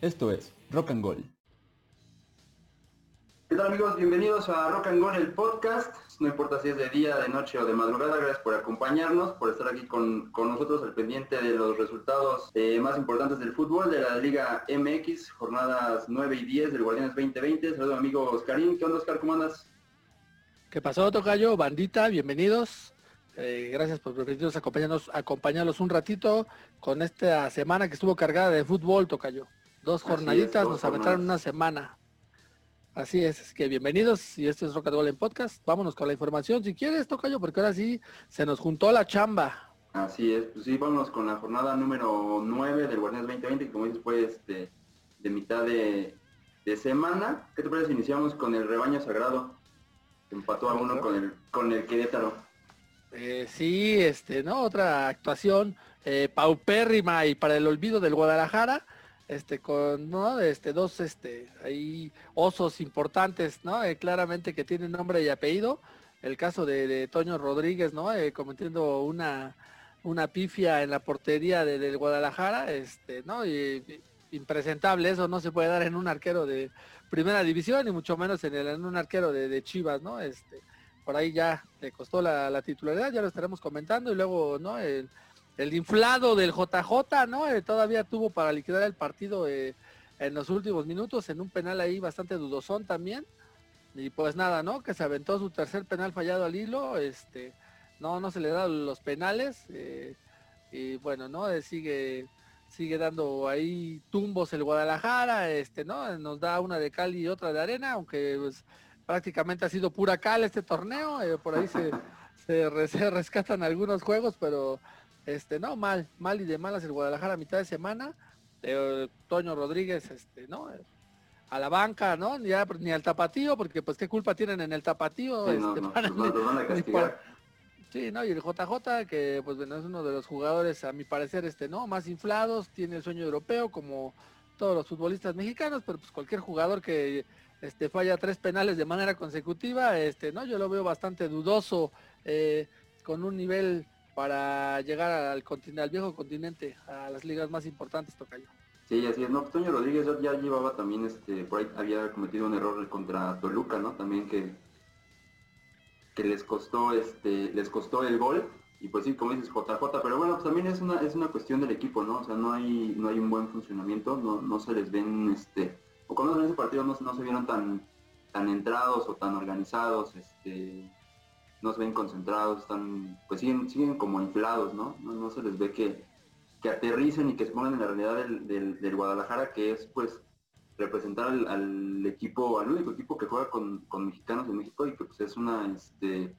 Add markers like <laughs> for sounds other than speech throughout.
Esto es Rock and Gold. ¿Qué tal amigos? Bienvenidos a Rock and Gold, el podcast. No importa si es de día, de noche o de madrugada, gracias por acompañarnos, por estar aquí con, nosotros al pendiente de los resultados eh, más importantes del fútbol de la Liga MX, jornadas 9 y 10 del Guardianes 2020. Saludos amigo Oscarín. ¿Qué onda Oscar? ¿Cómo andas? ¿Qué pasó, Tocayo? Bandita, bienvenidos. Eh, gracias por permitirnos acompañarnos, acompañarlos un ratito con esta semana que estuvo cargada de fútbol, Tocayo. Dos jornaditas, nos aventaron una semana. Así es, es que bienvenidos y este es Rock and en Podcast. Vámonos con la información si quieres, Tocayo, porque ahora sí se nos juntó la chamba. Así es, pues sí, vámonos con la jornada número 9 del Guardianes 2020, que como dices fue este, de mitad de, semana. ¿Qué te parece si iniciamos con el rebaño sagrado? Empató a uno con el, con el Querétaro. Eh, sí, este, ¿no? Otra actuación eh, paupérrima y para el olvido del Guadalajara este con no este dos este ahí osos importantes no eh, claramente que tienen nombre y apellido. El caso de, Toño Rodríguez no eh, cometiendo una una pifia en la portería de, del Guadalajara este no impresentable eso no se puede dar en un arquero de primera división y mucho menos en, el, en un arquero de, de, Chivas no este por ahí ya le costó la, la titularidad ya lo estaremos comentando y luego no el el inflado del JJ, ¿no? Eh, todavía tuvo para liquidar el partido eh, en los últimos minutos, en un penal ahí bastante dudosón también. Y pues nada, ¿no? Que se aventó su tercer penal fallado al hilo, este, no, no se le da los penales. Eh, y bueno, ¿no? sigue, sigue dando ahí tumbos el Guadalajara, este, ¿no? Nos da una de cal y otra de arena, aunque pues, prácticamente ha sido pura cal este torneo, por ahí se, <laughs> se rescatan algunos juegos, pero este, no, mal, mal y de malas el Guadalajara a mitad de semana. Eh, Toño Rodríguez, este, ¿no? A la banca, ¿no? Ya, ni al tapatío, porque pues qué culpa tienen en el tapatío. Sí, no, <laughs> sí, ¿no? Y el JJ, que pues bueno, es uno de los jugadores, a mi parecer, este, ¿no? Más inflados, tiene el sueño europeo, como todos los futbolistas mexicanos, pero pues cualquier jugador que este falla tres penales de manera consecutiva, este, ¿no? Yo lo veo bastante dudoso, eh, con un nivel para llegar al, continente, al viejo continente, a las ligas más importantes, Tocayo. Sí, así es. No, pues, Toño Rodríguez ya llevaba también, este, por ahí había cometido un error contra Toluca, ¿no? También que, que les costó, este, les costó el gol. Y pues sí, como dices, JJ, pero bueno, pues también es una, es una cuestión del equipo, ¿no? O sea, no hay, no hay un buen funcionamiento, no, no se les ven, este, o cuando en ese partido no, no se vieron tan, tan entrados o tan organizados, este, no se ven concentrados, están, pues siguen, siguen como inflados, ¿no? ¿no? se les ve que, que aterricen y que se pongan en la realidad del, del, Guadalajara, que es pues representar al, equipo, al único equipo que juega con, mexicanos en México y que pues es una este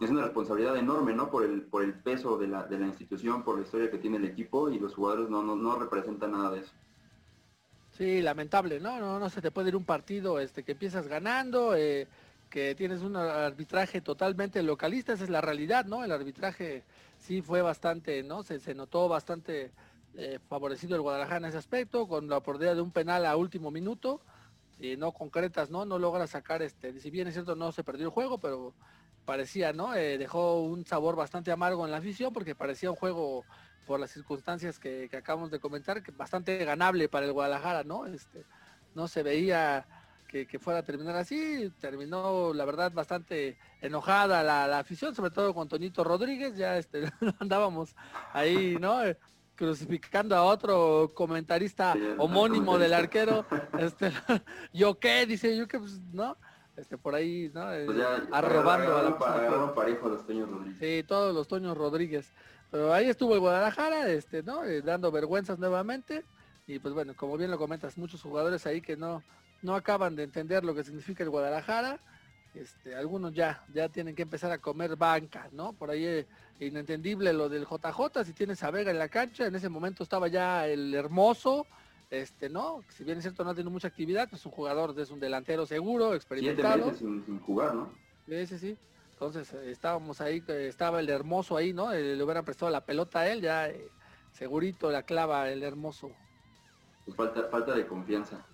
es una responsabilidad enorme, ¿no? Por el, por el peso de la, de la institución, por la historia que tiene el equipo y los jugadores no, no, no representan nada de eso. Sí, lamentable, ¿no? No, no se te puede ir un partido este que empiezas ganando, eh, que tienes un arbitraje totalmente localista, esa es la realidad, ¿no? El arbitraje sí fue bastante, ¿no? Se, notó bastante eh, favorecido el Guadalajara en ese aspecto, con la oportunidad de un penal a último minuto, y no concretas, ¿no? No logra sacar, este, si bien es cierto no se perdió el juego, pero parecía, ¿no? Eh, dejó un sabor bastante amargo en la afición porque parecía un juego por las circunstancias que, acabamos de comentar, bastante ganable para el Guadalajara, ¿no? Este, no se veía que, fuera a terminar así. Terminó, la verdad, bastante enojada la, afición, sobre todo con Tonito Rodríguez. Ya este, <laughs> andábamos ahí, ¿no? crucificando a otro comentarista homónimo del arquero. Este, <laughs> ¿Yo qué? Dice yo que, pues, ¿no? Este, por ahí, ¿no? Pues arrobando a la parejo los Toños Rodríguez. Sí, todos los Toños Rodríguez. Pero ahí estuvo el Guadalajara, este, ¿no? Eh, dando vergüenzas nuevamente. Y pues bueno, como bien lo comentas, muchos jugadores ahí que no, no acaban de entender lo que significa el Guadalajara. Este, algunos ya, ya tienen que empezar a comer banca, ¿no? Por ahí es eh, inentendible lo del JJ, si tienes a Vega en la cancha, en ese momento estaba ya el hermoso, este, ¿no? Si bien es cierto no tiene mucha actividad, es un jugador, es un delantero seguro, experimentado. Sin, sin, jugar, ¿no? Sí, sí, Entonces eh, estábamos ahí, eh, estaba el hermoso ahí, ¿no? le hubieran prestado la pelota a él, ya segurito la clava el hermoso. Pues falta, falta de confianza.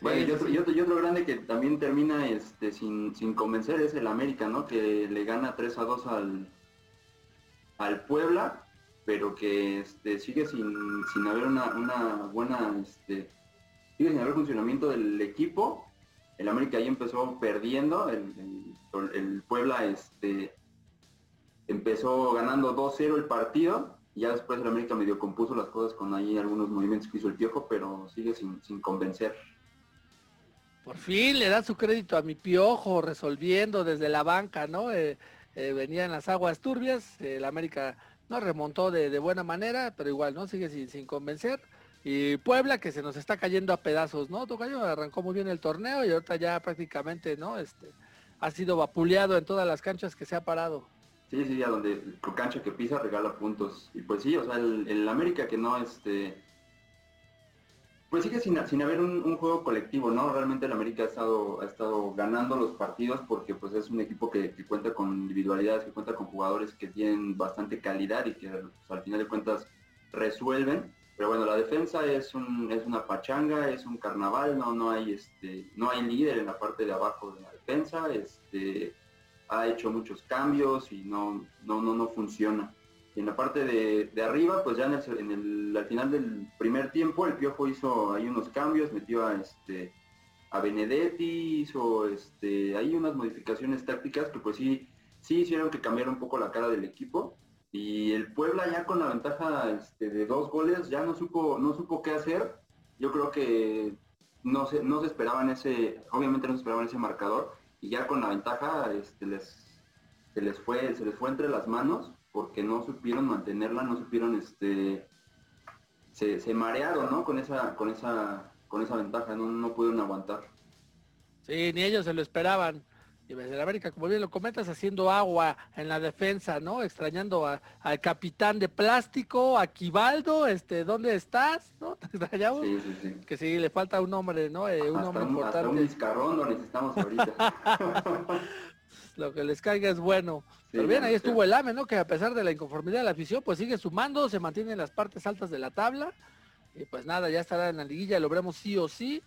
Bueno, y, otro, grande que también termina este, sin, convencer es el América, ¿no? Que le gana 3 a 2 al, al Puebla. pero que este, sigue sin, sin haber una, buena, este, sigue sin haber funcionamiento del equipo. El América ahí empezó perdiendo, el, el, Puebla este, empezó ganando 2-0 el partido, y ya después el América medio compuso las cosas con ahí algunos movimientos que hizo el Piojo, pero sigue sin, sin convencer. Por fin le da su crédito a mi Piojo, resolviendo desde la banca, ¿no? Eh, eh, venía en las aguas turbias, el América no remontó de, buena manera, pero igual, ¿no? Sigue sin, convencer. Y Puebla que se nos está cayendo a pedazos, ¿no? Tocayo arrancó muy bien el torneo y ahorita ya prácticamente, ¿no? Este, ha sido vapuleado en todas las canchas que se ha parado. Sí, sí, a donde cancha que pisa regala puntos. Y pues sí, o sea, el, América que no, este, pues sigue sin, sin haber un, juego colectivo, ¿no? Realmente el América ha estado, ha estado ganando los partidos porque pues es un equipo que, cuenta con individualidades, que cuenta con jugadores que tienen bastante calidad y que pues, al final de cuentas resuelven. Pero bueno, la defensa es, un, es una pachanga, es un carnaval, no, no hay este, no hay líder en la parte de abajo de la defensa, este, ha hecho muchos cambios y no, no, no, no funciona. En la parte de, arriba, pues ya en el, al final del primer tiempo, el Piojo hizo ahí unos cambios, metió a este a Benedetti, hizo este, ahí unas modificaciones tácticas que pues sí, sí hicieron que cambiara un poco la cara del equipo. Y el Puebla ya con la ventaja este, de dos goles ya no supo, no supo qué hacer. Yo creo que no se, no se esperaban ese, obviamente no se esperaban ese marcador. Y ya con la ventaja este, les, se les fue, se les fue entre las manos porque no supieron mantenerla, no supieron, este, se, marearon, ¿no? Con esa, con esa, con esa ventaja, no, no pudieron aguantar. Sí, ni ellos se lo esperaban. Y desde América, como bien lo comentas, haciendo agua en la defensa, ¿no? Extrañando al capitán de plástico, a Quibaldo, este, ¿dónde estás? ¿No? ¿Te <laughs> extrañamos? Sí, sí, sí. Que sí, le falta un hombre, ¿no? Eh, un hombre importante. Hasta un discarrón lo necesitamos ahorita. <laughs> lo que les caiga es bueno. Pero bien, ahí estuvo el AME, ¿no? Que a pesar de la inconformidad de la afición, pues sigue sumando, se mantiene en las partes altas de la tabla. Y pues nada, ya estará en la liguilla, lo veremos sí o sí.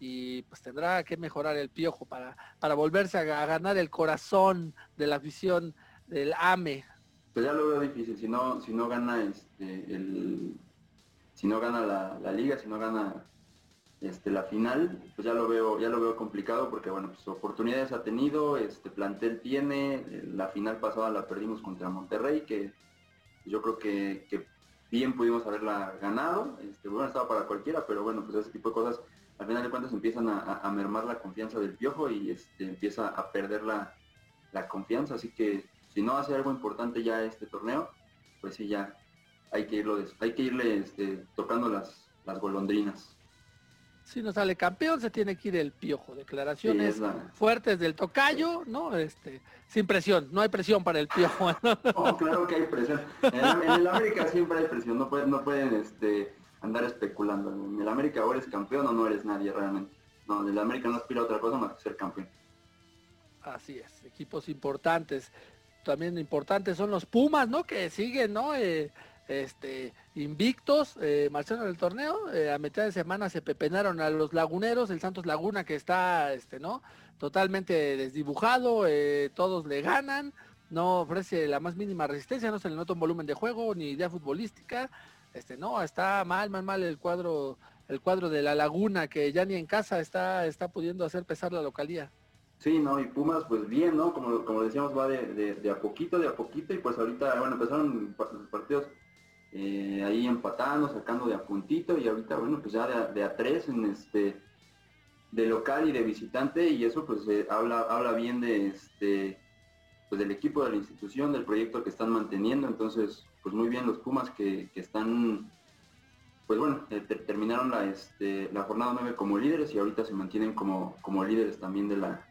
Y pues tendrá que mejorar el piojo para, para volverse a, ganar el corazón de la afición del AME. Pues ya lo veo difícil, si no, si no gana este el si no gana la, la liga, si no gana este, la final, pues ya lo veo, ya lo veo complicado porque bueno, pues oportunidades ha tenido, este plantel tiene, la final pasada la perdimos contra Monterrey, que yo creo que, bien pudimos haberla ganado, este, bueno, estaba para cualquiera, pero bueno, pues ese tipo de cosas, al final de cuentas empiezan a, mermar la confianza del piojo y este, empieza a perder la, confianza, así que si no hace algo importante ya este torneo, pues sí ya hay que irlo, hay que irle este, tocando las, las golondrinas. Si no sale campeón, se tiene que ir el piojo. Declaraciones fuertes del tocayo, ¿no? Este, sin presión, no hay presión para el piojo. <laughs> ¿no? claro que hay presión. En, el América siempre hay presión, no pueden, no pueden este, andar especulando. En el América o eres campeón o no eres nadie realmente. No, en el América no aspira a otra cosa más que ser campeón. Así es, equipos importantes. También importantes son los Pumas, ¿no? Que siguen, ¿no? Eh, este, invictos, eh, marcharon el torneo, eh, a mitad de semana se pepenaron a los laguneros, el Santos Laguna que está, este, ¿no? Totalmente desdibujado, eh, todos le ganan, no ofrece la más mínima resistencia, no se le nota un volumen de juego ni idea futbolística, este, no, está mal, mal, mal el cuadro, el cuadro de la Laguna que ya ni en casa está, está pudiendo hacer pesar la localía. Sí, no, y Pumas pues bien, ¿no? Como, como decíamos, va de, de, a poquito, de a poquito, y pues ahorita, bueno, empezaron los partidos eh, ahí empatando, sacando de a puntito y ahorita bueno pues ya de a, tres en este de local y de visitante y eso pues eh, habla habla bien de este pues del equipo de la institución del proyecto que están manteniendo. Entonces pues muy bien los Pumas que, están pues bueno eh, terminaron la este la jornada 9 como líderes y ahorita se mantienen como como líderes también de la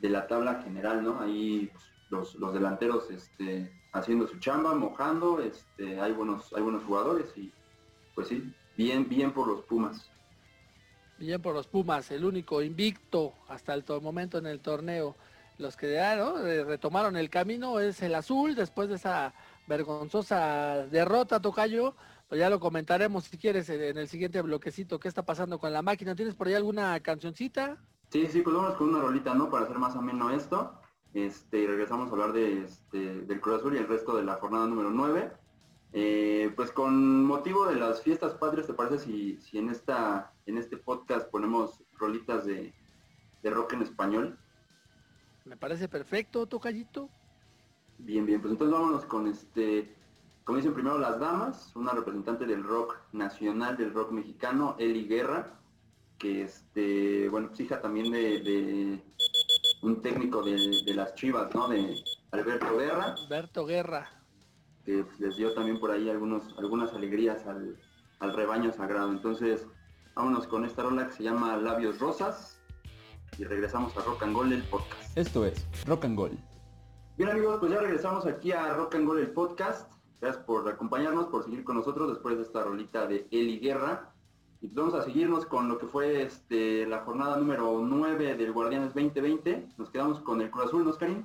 de la tabla general no ahí pues, los, los delanteros este haciendo su chamba, mojando, este, hay buenos, hay buenos jugadores y pues sí, bien, bien por los Pumas. Bien por los Pumas, el único invicto hasta el momento en el torneo. Los que ah, eh, retomaron el camino es el azul después de esa vergonzosa derrota, Tocayo. Pues ya lo comentaremos si quieres en el siguiente bloquecito qué está pasando con la máquina. ¿Tienes por ahí alguna cancioncita? Sí, sí, pues vamos con una rolita, ¿no? Para hacer más o menos esto. Este, y regresamos a hablar de, este, del Cruz Azul y el resto de la jornada número 9. Eh, pues con motivo de las fiestas patrias, ¿te parece si, si en esta en este podcast ponemos rolitas de, de rock en español? Me parece perfecto, Tocayito. Bien, bien, pues entonces vámonos con este, como dicen primero las damas, una representante del rock nacional, del rock mexicano, Eli Guerra, que este, bueno, pues hija también de, un técnico de, las Chivas, ¿no? De Alberto Guerra. Alberto Guerra. Que les dio también por ahí algunos, algunas alegrías al, al rebaño sagrado. Entonces, vámonos con esta rola que se llama Labios Rosas y regresamos a Rock and Gold el podcast. Esto es Rock and Gold. Bien amigos, pues ya regresamos aquí a Rock and Gold el podcast. Gracias por acompañarnos, por seguir con nosotros después de esta rolita de Eli Guerra. Y pues vamos a seguirnos con lo que fue este, la jornada número 9 del Guardianes 2020. Nos quedamos con el Cruz Azul, ¿no, Karim?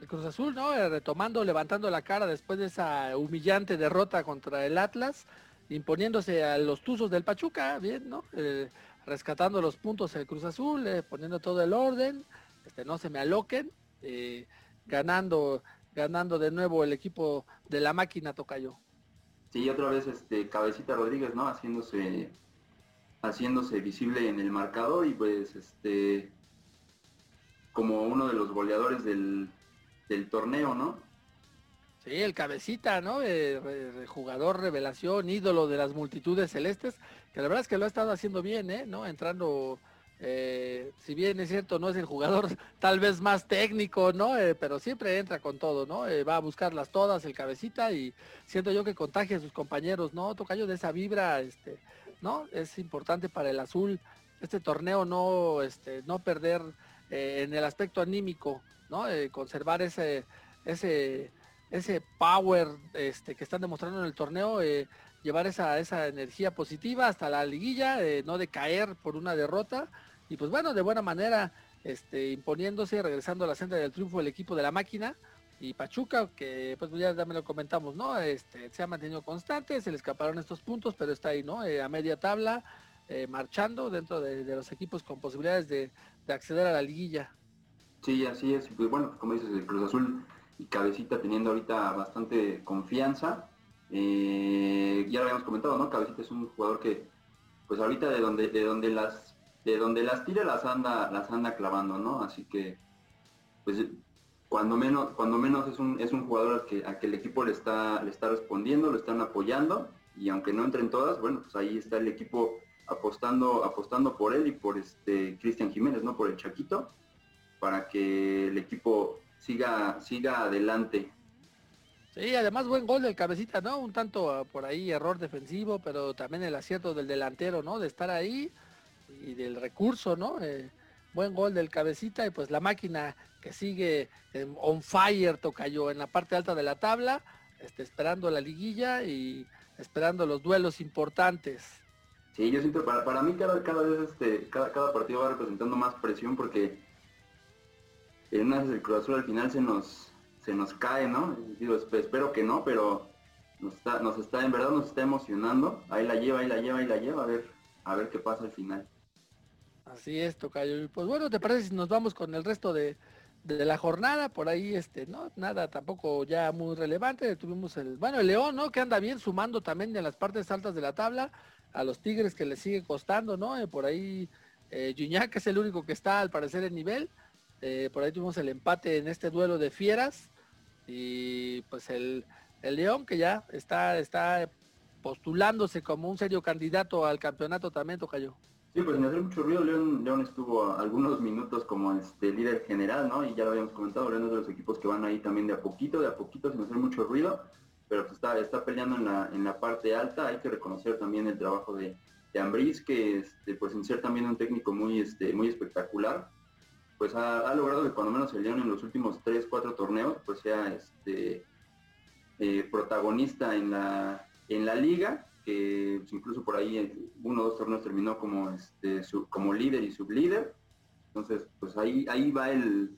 El Cruz Azul, ¿no? Eh, retomando, levantando la cara después de esa humillante derrota contra el Atlas, imponiéndose a los Tuzos del Pachuca, bien, ¿no? Eh, rescatando los puntos el Cruz Azul, eh, poniendo todo el orden, este, no se me aloquen, ganando, ganando de nuevo el equipo de la máquina Tocayo. Sí, otra vez este Cabecita Rodríguez, ¿no? Haciéndose haciéndose visible en el marcador y pues este como uno de los goleadores del, torneo, ¿no? Sí, el cabecita, ¿no? El, jugador revelación, ídolo de las multitudes celestes, que la verdad es que lo ha estado haciendo bien, ¿eh? ¿No? Entrando eh, si bien es cierto, no es el jugador <laughs> tal vez más técnico, ¿no? Eh, pero siempre entra con todo, ¿no? Eh, va a buscarlas todas, el cabecita, y siento yo que contagia a sus compañeros, ¿no? Tocayo de esa vibra, este, ¿no? Es importante para el azul, este torneo no, este, no perder en el aspecto anímico, ¿no? conservar ese, ese, ese power este, que están demostrando en el torneo, llevar esa, esa energía positiva hasta la liguilla, no decaer por una derrota y pues bueno, de buena manera, este, imponiéndose, regresando a la senda del triunfo el equipo de la máquina. Y Pachuca, que pues ya, me lo comentamos, ¿no? Este, se ha mantenido constante, se le escaparon estos puntos, pero está ahí, ¿no? Eh, a media tabla, eh, marchando dentro de, los equipos con posibilidades de, acceder a la liguilla. Sí, así es. Pues bueno, como dices, el Cruz Azul y Cabecita teniendo ahorita bastante confianza. Eh, ya lo habíamos comentado, ¿no? Cabecita es un jugador que, pues ahorita de donde, de donde las de donde las tira las anda, las anda clavando, ¿no? Así que, pues cuando menos, cuando menos es un, es un jugador al que, a que el equipo le está, le está respondiendo, lo están apoyando, y aunque no entren todas, bueno, pues ahí está el equipo apostando, apostando por él y por este Cristian Jiménez, ¿no? Por el Chaquito, para que el equipo siga, siga adelante. Sí, además buen gol del cabecita, ¿no? Un tanto ah, por ahí error defensivo, pero también el acierto del delantero, ¿no? De estar ahí y del recurso, ¿no? Eh, buen gol del cabecita y pues la máquina que sigue on fire tocayo en la parte alta de la tabla, este, esperando la liguilla y esperando los duelos importantes. Sí, yo siento, para, para mí cada, cada vez este, cada, cada partido va representando más presión porque en una vez el Cruz Azul al final se nos, se nos cae, ¿no? Digo, espero que no, pero nos está, nos está, en verdad nos está emocionando. Ahí la lleva, ahí la lleva, ahí la lleva, a ver, a ver qué pasa al final. Así es, Tocayo. Pues bueno, ¿te parece si nos vamos con el resto de, la jornada? Por ahí, este, no, nada tampoco ya muy relevante. Tuvimos el, bueno, el León, ¿no? Que anda bien sumando también en las partes altas de la tabla. A los Tigres que le sigue costando, ¿no? Eh, por ahí, eh, es el único que está al parecer en nivel. Eh, por ahí tuvimos el empate en este duelo de fieras. Y pues el, el León que ya está, está postulándose como un serio candidato al campeonato también, Tocayo. Sí, pues sin hacer mucho ruido, León, León estuvo algunos minutos como este líder general, ¿no? Y ya lo habíamos comentado, León es de los equipos que van ahí también de a poquito, de a poquito, sin hacer mucho ruido, pero pues está, está peleando en la, en la parte alta. Hay que reconocer también el trabajo de, de Ambriz, que este, pues en ser también un técnico muy, este, muy espectacular, pues ha, logrado que cuando menos el León en los últimos 3, 4 torneos, pues sea este eh, protagonista en la, en la liga que pues, incluso por ahí uno o dos torneos terminó como, este, como líder y sublíder. Entonces, pues ahí, ahí va el,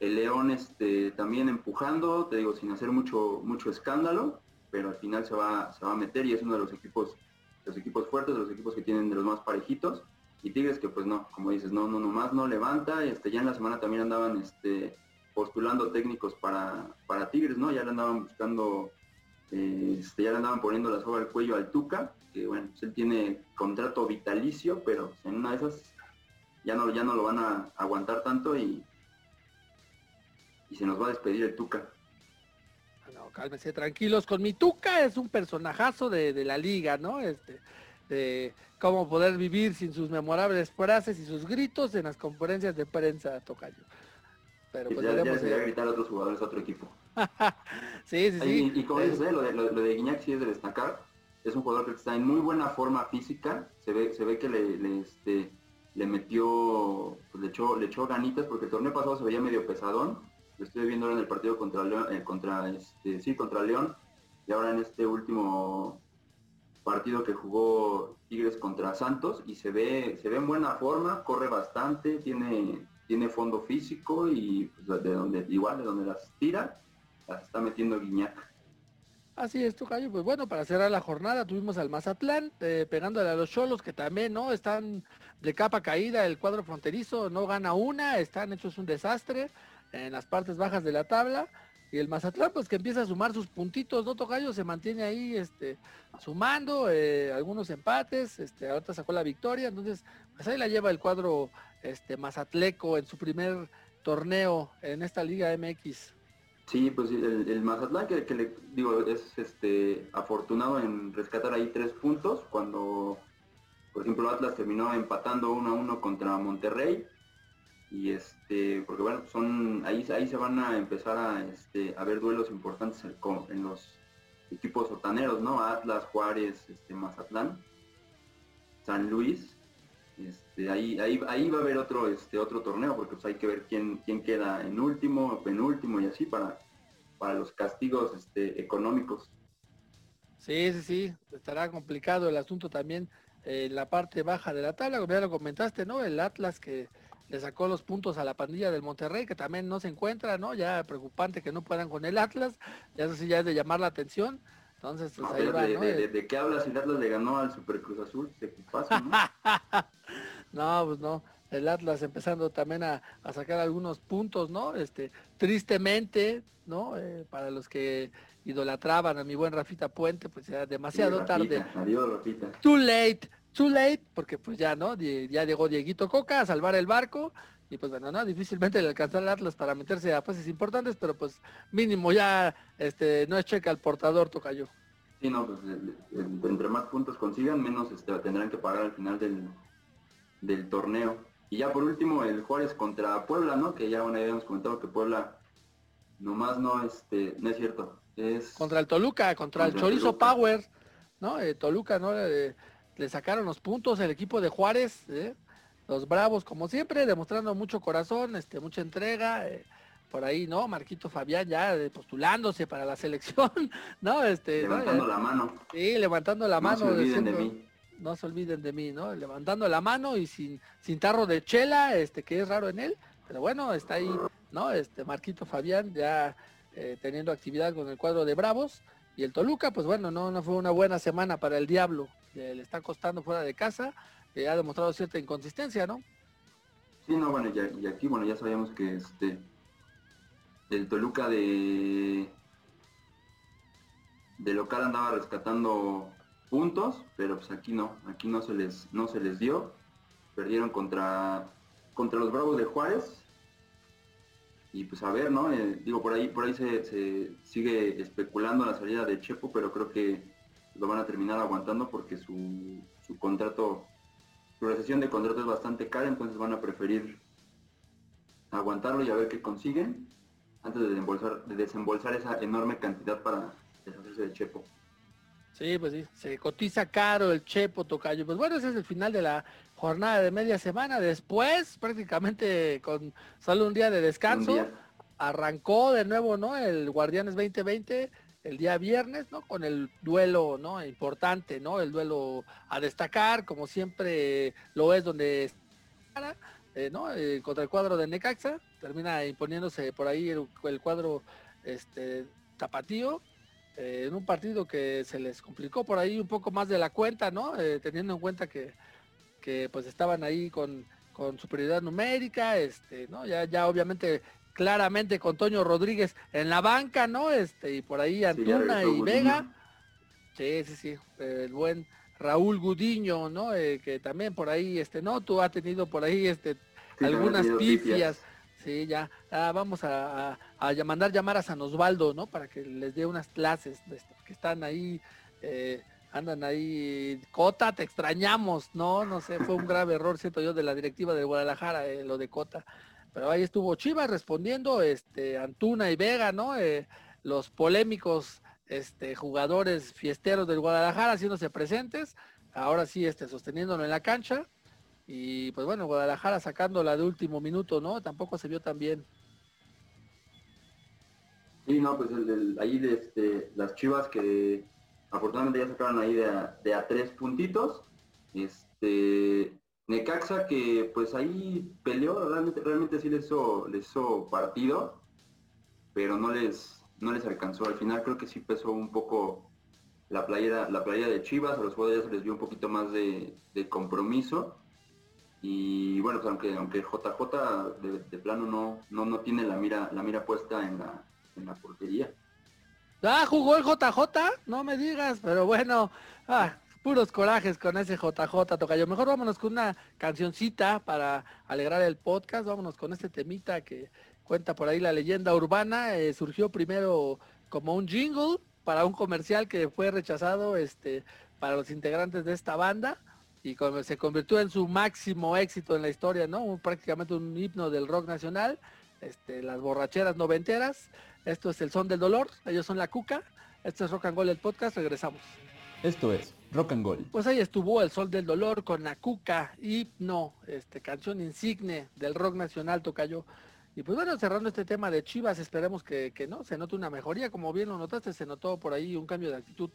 el León este, también empujando, te digo, sin hacer mucho, mucho escándalo, pero al final se va, se va a meter y es uno de los equipos, los equipos fuertes, los equipos que tienen de los más parejitos. Y Tigres que pues no, como dices, no, no, nomás no levanta. Este, ya en la semana también andaban este, postulando técnicos para, para Tigres, ¿no? Ya le andaban buscando este, ya le andaban poniendo la soga al cuello al Tuca, que bueno, pues él tiene contrato vitalicio, pero en una de esas ya no, ya no lo van a aguantar tanto y, y se nos va a despedir el Tuca. Ah, no, cálmese tranquilos con mi Tuca, es un personajazo de, de la liga, ¿no? Este, de cómo poder vivir sin sus memorables frases y sus gritos en las conferencias de prensa, Tocayo. Pero pues ya, ya gritar a otros jugadores a otro equipo. <laughs> sí, sí, sí. Y, como dices, eh, lo, de, lo, de Guiñac sí es de destacar. Es un jugador que está en muy buena forma física. Se ve, se ve que le, le, este, metió, pues le echó, le echó ganitas porque el torneo pasado se veía medio pesadón. Lo estoy viendo ahora en el partido contra León, eh, contra este, sí, contra León. Y ahora en este último partido que jugó Tigres contra Santos y se ve, se ve en buena forma, corre bastante, tiene, tiene fondo físico y pues, de donde, igual de donde las tira, está metiendo Guiñac. Así es, Tocayo. Pues bueno, para cerrar la jornada tuvimos al Mazatlán eh, pegándole a los Cholos que también, ¿no? Están de capa caída, el cuadro fronterizo no gana una, están hechos un desastre en las partes bajas de la tabla. Y el Mazatlán, pues que empieza a sumar sus puntitos, ¿no, Tocayo? Se mantiene ahí este, sumando eh, algunos empates, este, ahorita sacó la victoria, entonces, pues ahí la lleva el cuadro este, Mazatleco en su primer torneo en esta Liga MX. Sí, pues el, Mazatlán que, le digo es este afortunado en rescatar ahí tres puntos cuando por ejemplo Atlas terminó empatando uno a uno contra Monterrey. Y este porque bueno son ahí ahí se van a empezar a este a ver duelos importantes en, los equipos sotaneros no Atlas Juárez este Mazatlán San Luis este ahí ahí ahí va a haber otro este otro torneo porque pues hay que ver quién quién queda en último penúltimo y así para para los castigos este económicos sí sí sí estará complicado el asunto también en la parte baja de la tabla como ya lo comentaste no el Atlas que le sacó los puntos a la pandilla del Monterrey, que también no se encuentra, ¿no? Ya preocupante que no puedan con el Atlas, ya eso sí ya es de llamar la atención. Entonces, pues ahí va, de, ¿no? de, qué hablas si el Atlas le ganó al Super Cruz Azul? ¿Qué pasa, no? <laughs> no, pues no. El Atlas empezando también a, sacar algunos puntos, ¿no? Este, tristemente, ¿no? Eh, para los que idolatraban a mi buen Rafita Puente, pues ya demasiado tarde. Adiós, Rafita. Too late, too late, porque pues ya, ¿no? Ya llegó Dieguito Coca a salvar el barco y pues bueno, no, difícilmente le alcanzó al Atlas para meterse a pases importantes, pero pues mínimo ya este no es checa al portador, Tocayo. Sí, no, pues entre más puntos consigan, menos este, tendrán que pagar al final del, del torneo. Y ya por último el Juárez contra Puebla, ¿no? Que ya bueno, habíamos comentado que Puebla nomás no este no es cierto. Es contra el Toluca, contra, el Chorizo Power, ¿no? Eh, Toluca, ¿no? Eh, le sacaron los puntos el equipo de Juárez, ¿eh? Los Bravos como siempre, demostrando mucho corazón, este, mucha entrega, eh, por ahí, ¿no? Marquito Fabián ya postulándose para la <laughs> selección, ¿no? Este, levantando la mano. Sí, levantando la mano. No se olviden de mí. No se olviden de mí, ¿no? Levantando la mano y sin, sin tarro de chela, este, que es raro en él, pero bueno, está ahí, ¿no? Este, Marquito Fabián ya eh, teniendo actividad con el cuadro de Bravos. Y el Toluca, pues bueno, no, no fue una buena semana para el Diablo. le está costando fuera de casa. Que ha demostrado cierta inconsistencia, ¿no? Sí, no, bueno, y aquí, bueno, ya sabíamos que este el Toluca de de local andaba rescatando puntos, pero pues aquí no, aquí no se les no se les dio. Perdieron contra contra los Bravos de Juárez y pues a ver, ¿no? Eh, digo, por ahí, por ahí se, sigue especulando la salida de Chepo, pero creo que lo van a terminar aguantando porque su, su contrato, su recesión de contrato es bastante cara, entonces van a preferir aguantarlo y a ver qué consiguen antes de desembolsar, de desembolsar esa enorme cantidad para deshacerse de Chepo. Sí, pues sí, se cotiza caro el Chepo Tocayo. Pues bueno, ese es el final de la jornada de media semana. Después, prácticamente con solo un día de descanso, arrancó de nuevo, ¿no? El Guardianes 2020 el día viernes, ¿no? Con el duelo, ¿no? Importante, ¿no? El duelo a destacar, como siempre lo es donde eh, ¿no? Eh, contra el cuadro de Necaxa, termina imponiéndose por ahí el, cuadro este tapatío, eh, en un partido que se les complicó por ahí un poco más de la cuenta, ¿no? teniendo en cuenta que que pues estaban ahí con, superioridad numérica, este, ¿no? Ya, ya obviamente claramente con Toño Rodríguez en la banca, ¿no? Este, y por ahí Antuna y Vega. Sí, sí, sí, el buen Raúl Gudiño, ¿no? Eh, que también por ahí, este, no, tú has tenido por ahí, este, algunas pifias. Sí, ya, ah, vamos a, mandar llamar a San Osvaldo, ¿no? Para que les dé unas clases, de que están ahí, eh, andan ahí, Cota, te extrañamos, ¿no? No sé, fue un grave error, siento yo, de la directiva de Guadalajara, eh, lo de Cota. Pero ahí estuvo Chivas respondiendo, este, Antuna y Vega, ¿no? los polémicos este, jugadores fiesteros del Guadalajara haciéndose presentes, ahora sí este, sosteniéndolo en la cancha. Y pues bueno, Guadalajara sacándola de último minuto, ¿no? Tampoco se vio tan bien. Sí, no, pues el, ahí de este, las chivas que afortunadamente ya sacaron ahí de a, tres puntitos. Este, Necaxa que pues ahí peleó, realmente, realmente sí les hizo, les hizo partido, pero no les, no les alcanzó. Al final creo que sí pesó un poco la playera, la playa de Chivas, a los jugadores les dio un poquito más de, compromiso. Y bueno, pues aunque, aunque JJ de, plano no, no, no tiene la mira, la mira puesta en la, en la portería. Ah, jugó el JJ, no me digas, pero bueno, ah, puros corajes con ese JJ Tocayo. Mejor vámonos con una cancioncita para alegrar el podcast, vámonos con este temita que Cuenta por ahí la leyenda urbana, eh, surgió primero como un jingle para un comercial que fue rechazado este, para los integrantes de esta banda y se convirtió en su máximo éxito en la historia, ¿no? prácticamente un himno del rock nacional, este, las borracheras noventeras. Esto es el son del dolor, ellos son la cuca. Esto es Rock and Gold el podcast, regresamos. Esto es Rock and Gold. Pues ahí estuvo el sol del dolor con la cuca, himno, este, canción insigne del rock nacional, tocayo. Y pues bueno, cerrando este tema de Chivas, esperemos que, no, se note una mejoría, como bien lo notaste, se notó por ahí un cambio de actitud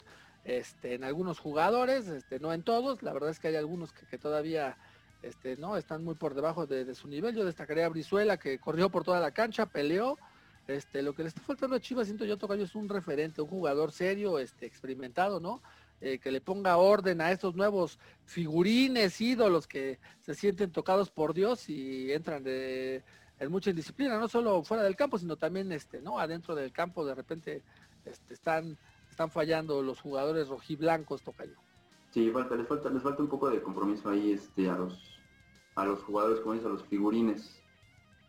este, en algunos jugadores, este, no en todos, la verdad es que hay algunos que, todavía este, no están muy por debajo de, su nivel, yo destacaría a Brizuela que corrió por toda la cancha, peleó, este, lo que le está faltando a Chivas, siento yo Tocayo es un referente, un jugador serio, este, experimentado, ¿no? Eh, que le ponga orden a estos nuevos figurines, ídolos que se sienten tocados por Dios y entran de en mucha indisciplina, no solo fuera del campo, sino también este, ¿no? Adentro del campo de repente este, están, están fallando los jugadores rojiblancos, Tocayo. Sí, falta, les falta, les falta un poco de compromiso ahí este, a los a los jugadores, como dices, a los figurines.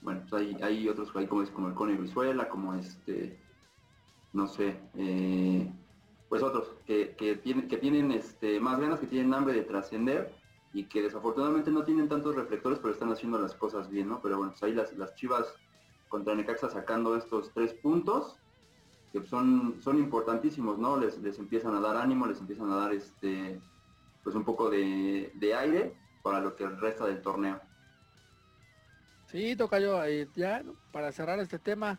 Bueno, pues hay, hay otros ahí como es como el Cone Brizuela, como este, no sé, eh, pues otros que, que, tienen, que tienen este, más ganas, que tienen hambre de trascender y que desafortunadamente no tienen tantos reflectores, pero están haciendo las cosas bien, ¿no? Pero bueno, pues ahí las, las Chivas contra Necaxa sacando estos tres puntos, que son, son importantísimos, ¿no? Les, les empiezan a dar ánimo, les empiezan a dar este pues un poco de, aire para lo que resta del torneo. Sí, toca yo, ya para cerrar este tema,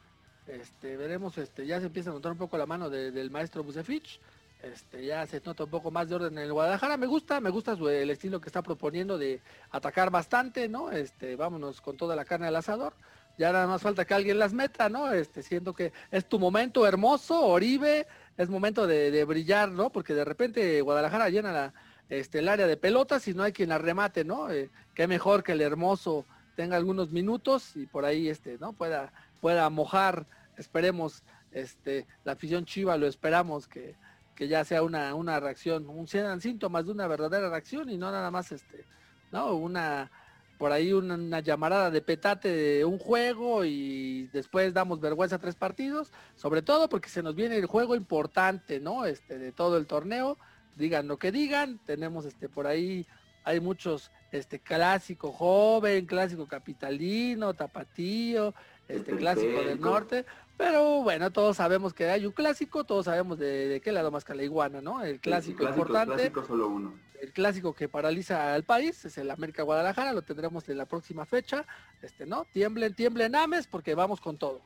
este, veremos, este, ya se empieza a notar un poco la mano del maestro Busefich este, ya se nota un poco más de orden en el Guadalajara. Me gusta, me gusta el estilo que está proponiendo de atacar bastante, ¿no? Este, vámonos con toda la carne al asador. Ya nada más falta que alguien las meta, ¿no? Este, siento que es tu momento hermoso, Oribe, es momento de, brillar, ¿no? Porque de repente Guadalajara llena este, el área de pelotas y no hay quien la remate, ¿no? Eh, qué mejor que el hermoso tenga algunos minutos y por ahí, este, ¿no? Pueda, pueda mojar, esperemos, este, la afición chiva lo esperamos que que ya sea una, una reacción, un, sean síntomas de una verdadera reacción y no nada más este, ¿no? Una, por ahí una, llamarada de petate de un juego y después damos vergüenza a tres partidos, sobre todo porque se nos viene el juego importante, ¿no? Este, de todo el torneo, digan lo que digan, tenemos este por ahí, hay muchos, este clásico joven, clásico capitalino, tapatío, este clásico del norte, pero bueno, todos sabemos que hay un clásico, todos sabemos de, qué lado más que la iguana, ¿no? El clásico, importante. El clásico solo uno. El clásico que paraliza al país es el América Guadalajara, lo tendremos en la próxima fecha. Este, ¿no? Tiemblen, tiemblen Ames, porque vamos con todo.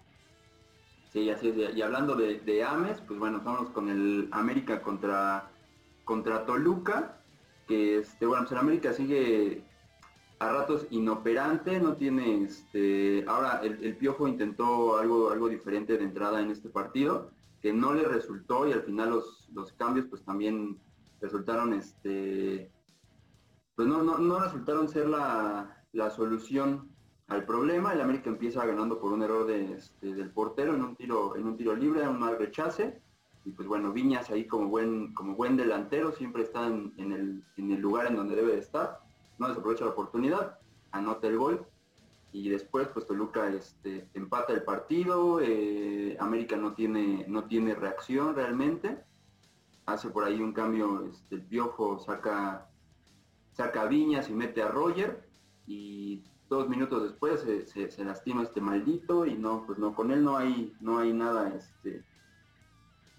Sí, así es. Y hablando de, Ames, pues bueno, vamos con el América contra, contra Toluca, que este, bueno, pues el América sigue a ratos inoperante, no tiene este. Ahora el, Piojo intentó algo, algo diferente de entrada en este partido, que no le resultó y al final los, los cambios pues también resultaron este. Pues no, no, no resultaron ser la, la solución al problema. El América empieza ganando por un error de, este, del portero en un tiro, en un tiro libre, un mal rechace. Y pues bueno, Viñas ahí como buen, como buen delantero siempre está en, el, en el lugar en donde debe de estar. No desaprovecha la oportunidad, anota el gol y después pues Toluca este, empata el partido, eh, América no tiene, no tiene reacción realmente, hace por ahí un cambio, este, el Piojo saca, saca Viñas y mete a Roger y dos minutos después se, lastima este maldito y no, pues no, con él no hay, no hay nada, este,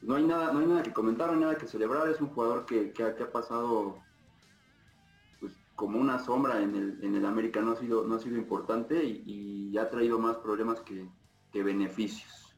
no hay nada, no hay nada que comentar, no hay nada que celebrar, es un jugador que, que ha pasado como una sombra en el, en el América no ha sido, no ha sido importante y, ha traído más problemas que, beneficios.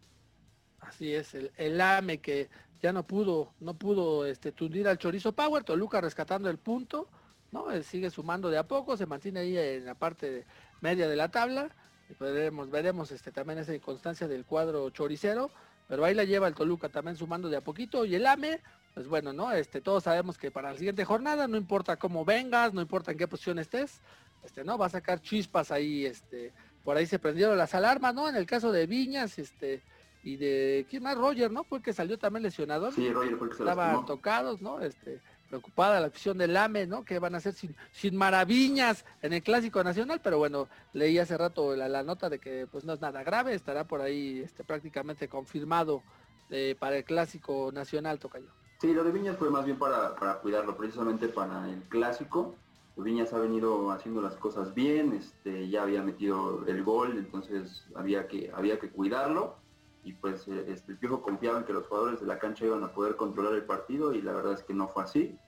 Así es, el, el, AME que ya no pudo, no pudo este, tundir al Chorizo Power, Toluca rescatando el punto, ¿no? Él sigue sumando de a poco, se mantiene ahí en la parte media de la tabla, y veremos, veremos este, también esa inconstancia del cuadro choricero, pero ahí la lleva el Toluca también sumando de a poquito, y el AME, pues bueno, ¿no? Este, todos sabemos que para la siguiente jornada, no importa cómo vengas, no importa en qué posición estés, este, ¿no? Va a sacar chispas ahí, este, por ahí se prendieron las alarmas, ¿no? En el caso de Viñas, este, y de, ¿quién más? Roger, ¿no? Fue el que salió también lesionado. Sí, Roger fue el que se Estaban tocados, ¿no? Este, preocupada la afición del AME, ¿no? Que van a hacer sin, sin maravillas en el Clásico Nacional, pero bueno, leí hace rato la, nota de que pues no es nada grave, estará por ahí este, prácticamente confirmado eh, para el Clásico Nacional, Tocayo. Sí, lo de Viñas fue más bien para, cuidarlo, precisamente para el clásico. Viñas ha venido haciendo las cosas bien, este, ya había metido el gol, entonces había que, había que cuidarlo. Y pues eh, este, el Piojo confiaba en que los jugadores de la cancha iban a poder controlar el partido y la verdad es que no fue así.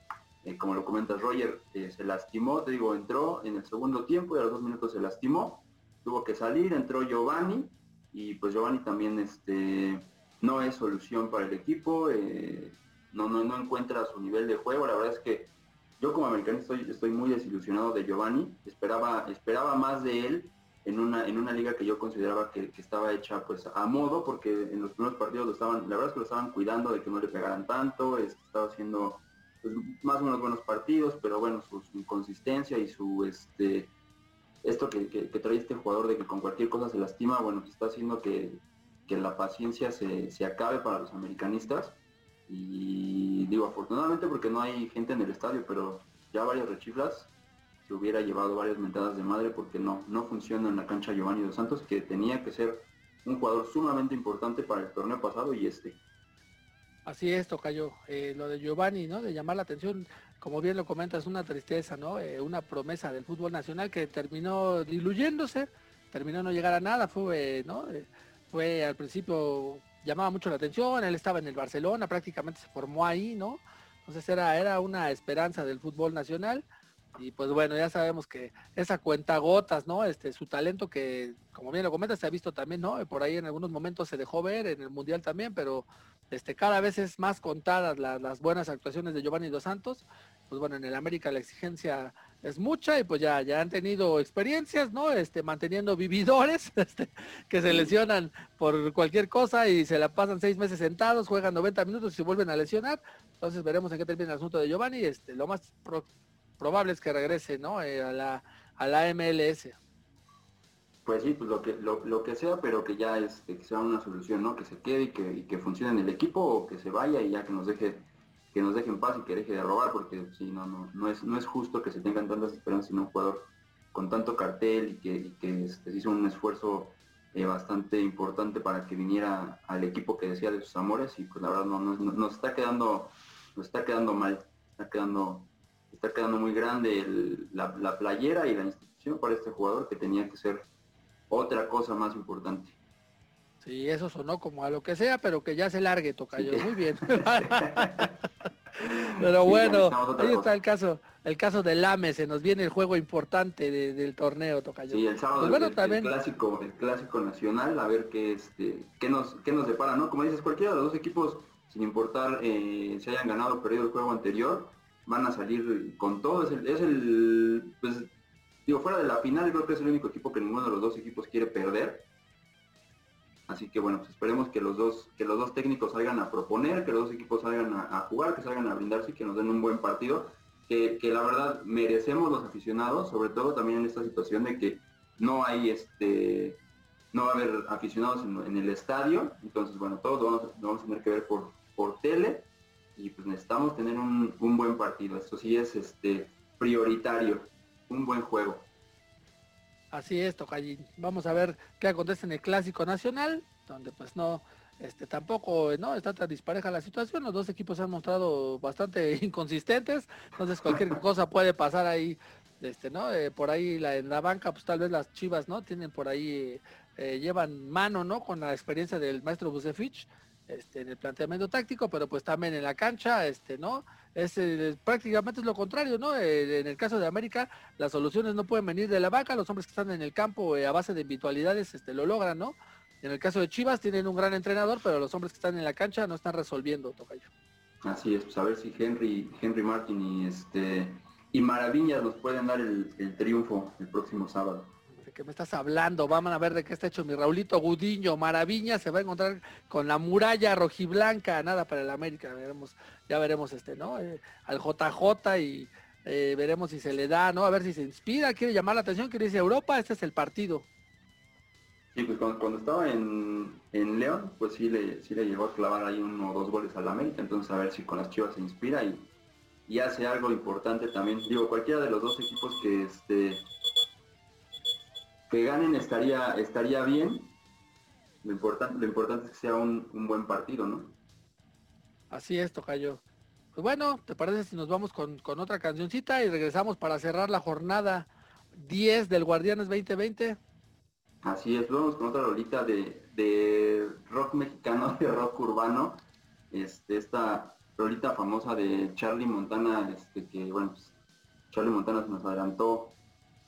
Eh, como lo comentas Roger, eh, se lastimó, te digo, entró en el segundo tiempo y a los dos minutos se lastimó, tuvo que salir, entró Giovanni y pues Giovanni también este, no es solución para el equipo no, no, no encuentra su nivel de juego. La verdad es que yo como americano estoy, estoy muy desilusionado de Giovanni. Esperaba, esperaba más de él en una, en una liga que yo consideraba que, estaba hecha pues a modo, porque en los primeros partidos lo estaban, la verdad es que lo estaban cuidando de que no le pegaran tanto, estaba haciendo pues, más o menos buenos partidos, pero bueno, su, inconsistencia y su este esto que, trae este jugador de que con cualquier cosa se lastima, bueno, está haciendo que, la paciencia se, se acabe para los americanistas y digo, afortunadamente porque no hay gente en el estadio, pero ya varias rechiflas se hubiera llevado varias mentadas de madre porque no, no funciona en la cancha Giovanni dos Santos, que tenía que ser un jugador sumamente importante para el torneo pasado y este. Así es, Tocayo. Eh, lo de Giovanni, ¿no? De llamar la atención, como bien lo comentas, una tristeza, ¿no? Eh, una promesa del fútbol nacional que terminó diluyéndose, terminó no llegar a nada, fue, ¿no? Eh, fue al principio llamaba mucho la atención, él estaba en el Barcelona, prácticamente se formó ahí, ¿no? Entonces era, era una esperanza del fútbol nacional y pues bueno, ya sabemos que esa cuenta gotas, ¿no? Este, su talento que, como bien lo comentas, se ha visto también, ¿no? Por ahí en algunos momentos se dejó ver, en el Mundial también, pero este, cada vez es más contadas las buenas actuaciones de Giovanni Dos Santos. Pues bueno, en el América la exigencia es mucha y pues ya, ya han tenido experiencias, ¿no? Este, manteniendo vividores <laughs> este, que se lesionan por cualquier cosa y se la pasan seis meses sentados, juegan 90 minutos y se vuelven a lesionar. Entonces veremos en qué termina el asunto de Giovanni. Este, lo más probable es que regrese, ¿no? Eh, a, la, a la MLS. Pues sí, pues lo que, lo, que sea, pero que ya este, que sea una solución, ¿no? Que se quede y que, y que funcione en el equipo o que se vaya y ya que nos deje que nos deje en paz y que deje de robar, porque si no, no, no es, no es justo que se tengan tantas esperanzas en un jugador con tanto cartel y que, que este, hizo un esfuerzo eh, bastante importante para que viniera al equipo que decía de sus amores y pues la verdad no, nos está quedando, nos está quedando mal, está quedando, está quedando muy grande la playera y la institución para este jugador que tenía que ser otra cosa más importante. Sí, eso sonó como a lo que sea, pero que ya se largue, Tocayo. Muy bien. <laughs> <laughs> pero bueno, ahí está el caso, el caso del AME, se nos viene el juego importante del torneo, Tocayo. Sí, el sábado pues el, clásico, el clásico nacional, a ver qué este, qué nos, qué nos depara, ¿no? Como dices, cualquiera de los dos equipos, sin importar eh, si hayan ganado o perdido el juego anterior, van a salir con todo. Es el, es el, pues, digo, fuera de la final, creo que es el único equipo que ninguno de los dos equipos quiere perder Así que bueno, pues esperemos que los dos, que los dos técnicos salgan a proponer, que los dos equipos salgan a, jugar, que salgan a brindarse y que nos den un buen partido, que, la verdad merecemos los aficionados, sobre todo también en esta situación de que no hay este, no va a haber aficionados en, el estadio, entonces bueno, todos vamos, vamos, a tener que ver por, por tele y pues necesitamos tener un, un buen partido, esto sí es este prioritario, un buen juego. Así es, Tocallín. Vamos a ver qué acontece en el Clásico Nacional, donde pues no, este tampoco no está tan dispareja la situación. Los dos equipos se han mostrado bastante <laughs> inconsistentes, entonces cualquier cosa puede pasar ahí. Este, ¿no? Eh, por ahí la, en la banca, pues tal vez las chivas, ¿no? Tienen por ahí, eh, llevan mano, ¿no? Con la experiencia del maestro Busefich, este, en el planteamiento táctico, pero pues también en la cancha, este, ¿no? Es, eh, prácticamente es lo contrario, ¿no? en el caso de América, las soluciones no pueden venir de la banca, los hombres que están en el campo a base de individualidades este, lo logran, ¿no? En el caso de Chivas tienen un gran entrenador, pero los hombres que están en la cancha no están resolviendo, Tocayo. Así es, pues a ver si Henry, Henry Martin y este y Maravillas nos pueden dar el, triunfo el próximo sábado. ¿De qué me estás hablando? Vamos a ver de qué está hecho mi Raulito Gudiño. Maravilla se va a encontrar con la muralla rojiblanca, nada para el América. Veremos, ya veremos este, ¿no? Eh, al JJ y eh, veremos si se le da, ¿no? A ver si se inspira, quiere llamar la atención, quiere decir Europa, este es el partido. Sí, pues cuando, estaba en, León, pues sí le, sí le llegó a clavar ahí uno o dos goles al América, entonces a ver si con las Chivas se inspira y, y hace algo importante también. Digo, cualquiera de los dos equipos que este que ganen estaría, estaría bien. Lo importante, lo importante es que sea un, buen partido, ¿no? Así es, Tocayo. Pues bueno, ¿te parece si nos vamos con, con otra cancioncita y regresamos para cerrar la jornada 10 del Guardianes 2020? Así es, vamos con otra rolita de, rock mexicano, <laughs> de rock urbano. Este, esta rolita famosa de Charlie Montana, este, que bueno, pues, Charlie Montana se nos adelantó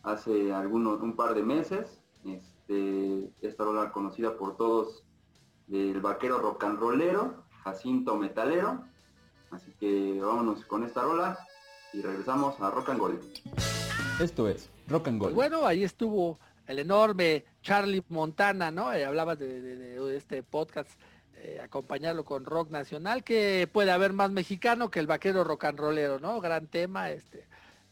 hace algunos, un par de meses. Este, esta rola conocida por todos del vaquero rock and rollero, Jacinto Metalero. Así que vámonos con esta rola y regresamos a Rock and Gold. Esto es Rock and Gold. Bueno, ahí estuvo el enorme Charlie Montana, ¿no? Eh, hablabas de, este podcast, eh, acompañarlo con rock nacional, que puede haber más mexicano que el vaquero rock and rollero, ¿no? Gran tema, este,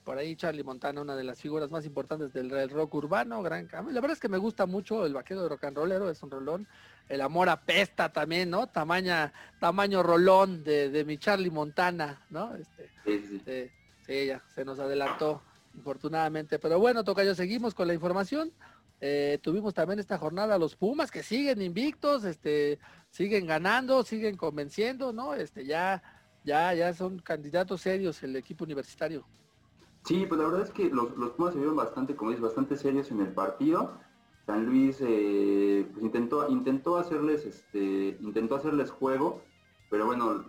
por ahí Charlie Montana, una de las figuras más importantes del, rock urbano, gran cambio. La verdad es que me gusta mucho el vaquero de rock and rollero, es un rolón. El amor apesta también, ¿no? Tamaña, tamaño rolón de, mi Charlie Montana, ¿no? Este, sí, sí. ya, se nos adelantó infortunadamente. Pero bueno, Tocayo, seguimos con la información. Eh, tuvimos también esta jornada los Pumas que siguen invictos, este, siguen ganando, siguen convenciendo, ¿no? Este, ya, ya, ya son candidatos serios el equipo universitario. Sí, pues la verdad es que los, Pumas se vieron bastante, como dices, bastante serios en el partido. San Luis eh, pues intentó, intentó hacerles, este, intentó hacerles juego, pero bueno,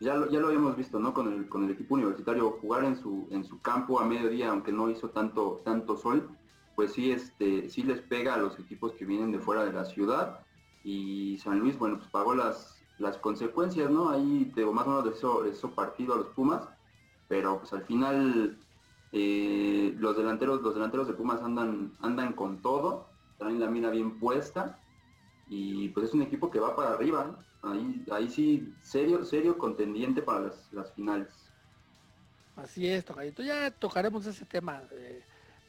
ya lo, ya lo habíamos visto, ¿no? Con el, con el equipo universitario, jugar en su, en su campo a mediodía, aunque no hizo tanto, tanto sol, pues sí, este, sí les pega a los equipos que vienen de fuera de la ciudad. Y San Luis, bueno, pues pagó las, las consecuencias, ¿no? Ahí te más o menos de eso, eso partido a los Pumas, pero pues al final eh, los delanteros, los delanteros de Pumas andan, andan con todo, traen la mira bien puesta y pues es un equipo que va para arriba, ahí, ahí sí, serio, serio contendiente para las, finales. Así es, Tocadito. Ya tocaremos ese tema,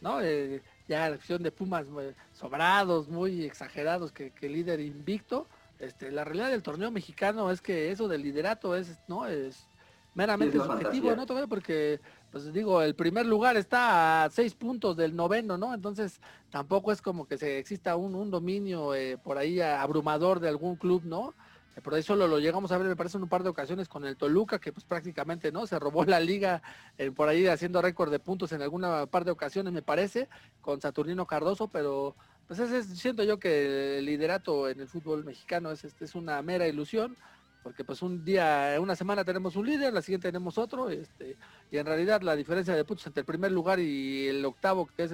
¿no? ya la acción de Pumas sobrados, muy exagerados, que, que líder invicto. Este, la realidad del torneo mexicano es que eso del liderato es, ¿no? Es meramente subjetivo, ¿no? Porque, pues digo, el primer lugar está a seis puntos del noveno, ¿no? Entonces tampoco es como que se exista un, un dominio eh, por ahí abrumador de algún club, ¿no? por ahí solo lo llegamos a ver, me parece, en un par de ocasiones con el Toluca, que pues prácticamente, ¿no? Se robó la liga eh, por ahí haciendo récord de puntos en alguna par de ocasiones, me parece, con Saturnino Cardoso, pero pues ese, siento yo que el liderato en el fútbol mexicano es, es una mera ilusión, porque pues un día, una semana tenemos un líder, la siguiente tenemos otro, este, y en realidad la diferencia de puntos entre el primer lugar y el octavo, que es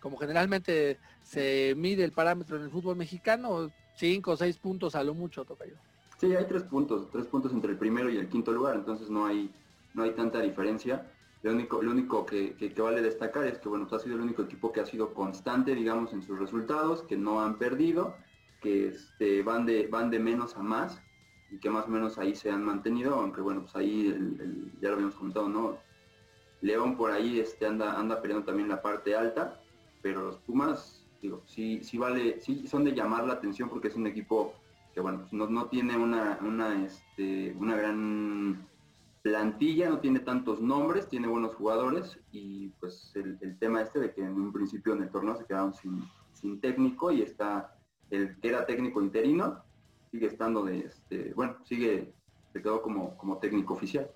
como generalmente se mide el parámetro en el fútbol mexicano, cinco o seis puntos a lo mucho, toca yo. Sí, hay tres puntos, tres puntos entre el primero y el quinto lugar, entonces no hay, no hay tanta diferencia. Lo único, lo único que, vale destacar es que bueno, pues, ha sido el único equipo que ha sido constante, digamos, en sus resultados, que no han perdido, que este, van, de, van de menos a más y que más o menos ahí se han mantenido, aunque bueno, pues ahí ya lo habíamos comentado, ¿no? León por ahí este, anda, anda peleando también la parte alta, pero los Pumas digo, sí, sí vale, sí son de llamar la atención porque es un equipo que bueno, pues no, no tiene una, una, este, una gran plantilla, no tiene tantos nombres, tiene buenos jugadores y pues el, tema este de que en un principio en el torneo se quedaron sin, sin técnico y está el que era técnico interino, sigue estando de este, bueno, sigue, se como, como técnico oficial.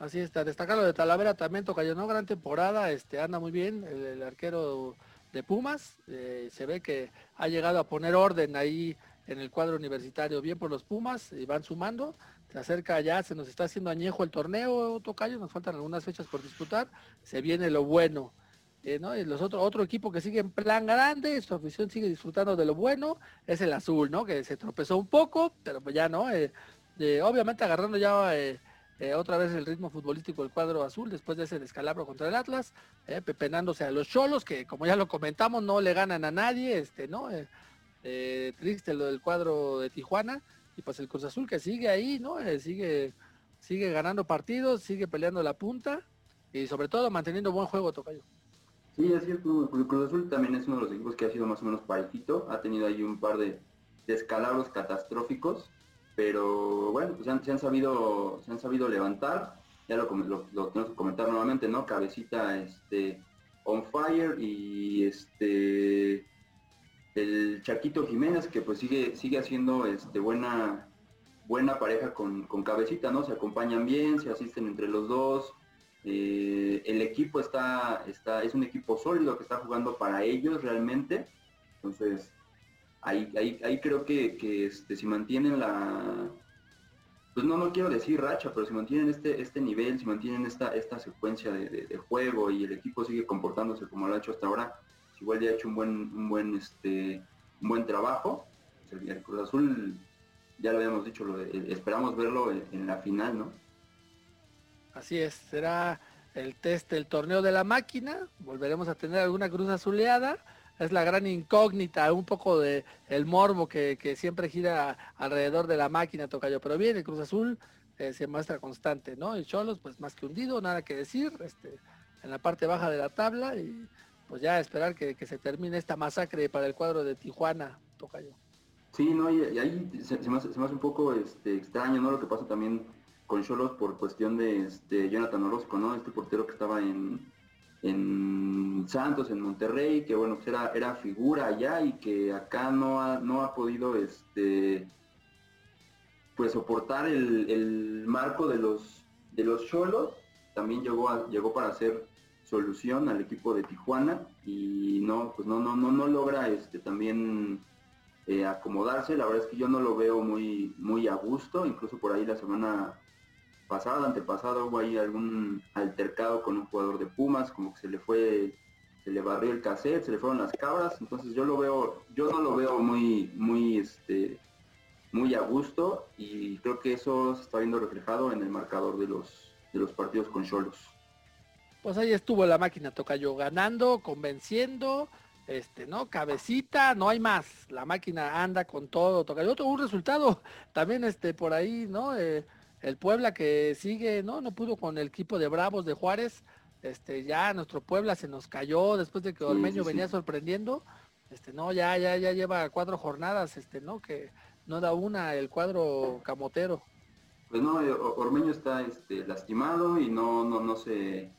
Así está, destacar lo de Talavera también toca ¿no? Gran temporada, este anda muy bien, el, arquero de Pumas, eh, se ve que ha llegado a poner orden ahí en el cuadro universitario, bien por los Pumas, y van sumando, se acerca ya, se nos está haciendo añejo el torneo, Tocayo, nos faltan algunas fechas por disputar, se viene lo bueno. Eh. Y los otro, otro equipo que sigue en plan grande, su afición sigue disfrutando de lo bueno, es el azul, ¿no? Que se tropezó un poco, pero pues ya no, eh, obviamente agarrando ya eh, otra vez el ritmo futbolístico del cuadro azul después de ese descalabro contra el Atlas, eh, pepenándose a los cholos, que como ya lo comentamos, no le ganan a nadie, este, ¿no? Eh, triste lo del cuadro de Tijuana, y pues el Cruz Azul que sigue ahí, ¿no? sigue, sigue ganando partidos, sigue peleando la punta, y sobre todo manteniendo buen juego, Tocayo. Sí, es cierto, el Cruz Azul también es uno de los equipos que ha sido más o menos parejito, ha tenido ahí un par de descalabros catastróficos, pero bueno, pues se han sabido, se han sabido levantar, ya lo, lo, tenemos que comentar nuevamente, ¿no? Cabecita este on fire y este el Chaquito Jiménez que pues sigue, sigue haciendo este buena, buena pareja con, cabecita, ¿no? Se acompañan bien, se asisten entre los dos. Eh, el equipo está, está, es un equipo sólido que está jugando para ellos realmente. Entonces, ahí, ahí, ahí creo que, este, si mantienen la, pues no, no quiero decir racha, pero si mantienen este, este nivel, si mantienen esta, esta secuencia de, juego y el equipo sigue comportándose como lo ha hecho hasta ahora, igual ya ha hecho un buen, un buen, este, un buen trabajo. El, Cruz Azul, ya lo habíamos dicho, lo esperamos verlo en, la final, ¿no? Así es, será el test del torneo de la máquina, volveremos a tener alguna cruz azuleada es la gran incógnita, un poco de el morbo que, siempre gira alrededor de la máquina, Tocayo. Pero bien, el Cruz Azul eh, se muestra constante, ¿no? El Cholos, pues más que hundido, nada que decir, este, en la parte baja de la tabla y pues ya esperar que, se termine esta masacre para el cuadro de Tijuana, Tocayo. Sí, no, y, ahí se, me hace, un poco este, extraño, ¿no? Lo que pasa también con Cholos por cuestión de este, Jonathan Orozco, ¿no? Este portero que estaba en, en Santos, en Monterrey, que bueno, pues era, era figura allá y que acá no ha, no ha podido este pues soportar el, marco de los de los cholos. También llegó llegó para hacer solución al equipo de Tijuana y no, pues no, no, no, no logra este también eh, acomodarse. La verdad es que yo no lo veo muy, muy a gusto, incluso por ahí la semana pasado, antepasado, hubo ahí algún altercado con un jugador de Pumas, como que se le fue, se le barrió el cassette, se le fueron las cabras, entonces yo lo veo, yo no lo veo muy, muy, este, muy a gusto y creo que eso se está viendo reflejado en el marcador de los, de los partidos con Cholos. Pues ahí estuvo la máquina Tocayo ganando, convenciendo, este, ¿no? Cabecita, no hay más. La máquina anda con todo, Tocayo. Otro un resultado también este por ahí, ¿no? Eh, el Puebla que sigue, no, no pudo con el equipo de Bravos de Juárez. Este, ya nuestro Puebla se nos cayó después de que Ormeño venía sorprendiendo. Este, no, ya, ya, ya lleva cuatro jornadas, este, ¿no? Que no da una el cuadro camotero. Pues no, Ormeño está este, lastimado y no, no, no se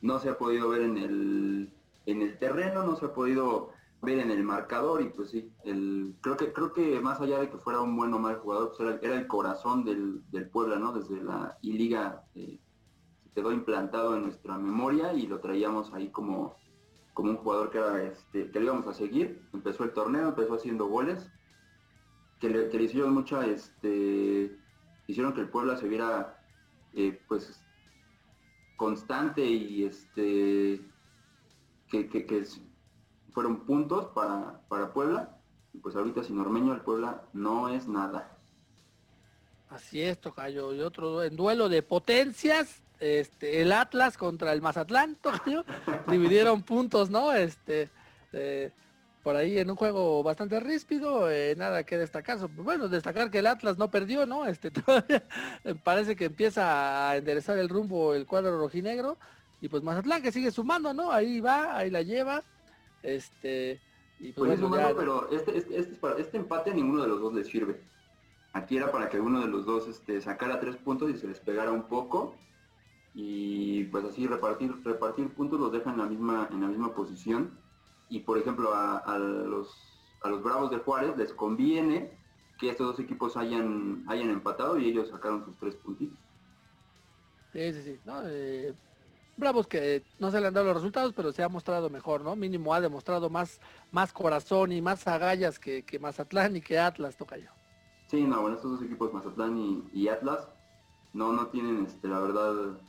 no se ha podido ver en el en el terreno, no se ha podido ver en el marcador y pues sí, el, creo que creo que más allá de que fuera un buen o mal jugador, pues era, el corazón del, del, Puebla, ¿no? Desde la I-Liga eh, se quedó implantado en nuestra memoria y lo traíamos ahí como, como un jugador que, era, este, que le íbamos a seguir. Empezó el torneo, empezó haciendo goles, que le, que le hicieron mucha, este, hicieron que el Puebla se viera eh, pues constante y este que, que, que fueron puntos para, para Puebla. Y pues ahorita sin Ormeño el Puebla no es nada. Así es, Tocayo. Y otro en duelo de potencias, este, el Atlas contra el Mazatlán, <laughs> Tocayo. dividieron puntos, ¿no? Este, eh, por ahí en un juego bastante ríspido, eh, nada que destacar. Bueno, destacar que el Atlas no perdió, ¿no? Este, <laughs> todavía parece que empieza a enderezar el rumbo el cuadro rojinegro. Y pues Mazatlán que sigue sumando, ¿no? Ahí va, ahí la lleva. Este, y pues, pues pero este, este, este, este, empate a ninguno de los dos les sirve. Aquí era para que uno de los dos este, sacara tres puntos y se les pegara un poco. Y pues así repartir, repartir puntos los deja en la misma, en la misma posición. Y por ejemplo a, los, a los Bravos de Juárez les conviene que estos dos equipos hayan, hayan empatado y ellos sacaron sus tres puntitos. Sí, sí, sí. Eh, Bravos que no se le han dado los resultados, pero se ha mostrado mejor, ¿no? Mínimo ha demostrado más, más corazón y más agallas que, que Mazatlán y que Atlas, toca yo. Sí, no, bueno, estos dos equipos, Mazatlán y, Atlas, no, no tienen, este, la verdad,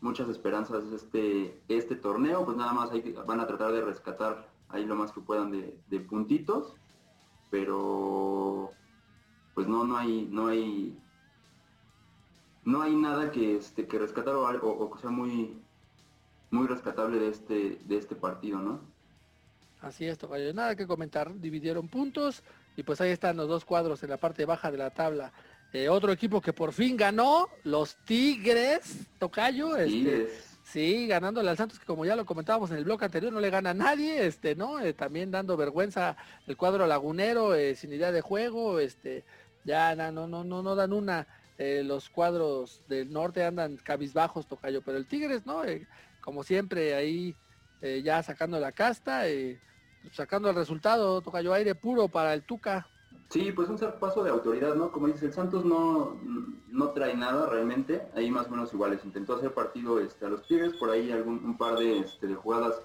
muchas esperanzas este, este torneo, pues nada más hay, van a tratar de rescatar ahí lo más que puedan de, puntitos, pero pues no, no hay, no hay, no hay nada que, este, que rescatar o, o, que sea muy, muy rescatable de este, de este partido, ¿no? Así es, Tocayo. Nada que comentar. Dividieron puntos. Y pues ahí están los dos cuadros en la parte baja de la tabla. Eh, otro equipo que por fin ganó, los Tigres, Tocayo. Este, sí, ganándole al Santos, que como ya lo comentábamos en el bloque anterior, no le gana a nadie, este, ¿no? Eh, también dando vergüenza el cuadro lagunero, eh, sin idea de juego, este, ya no, no, no, no dan una. Los cuadros del norte andan cabizbajos, Tocayo, pero el Tigres, ¿no? como siempre, ahí ya sacando la casta sacando el resultado, toca yo aire puro para el Tuca. Sí, pues un paso de autoridad, ¿no? Como dice, el Santos no, no trae nada realmente, ahí más o menos iguales. Intentó hacer partido este, a los Tigres, por ahí algún un par de, este, de jugadas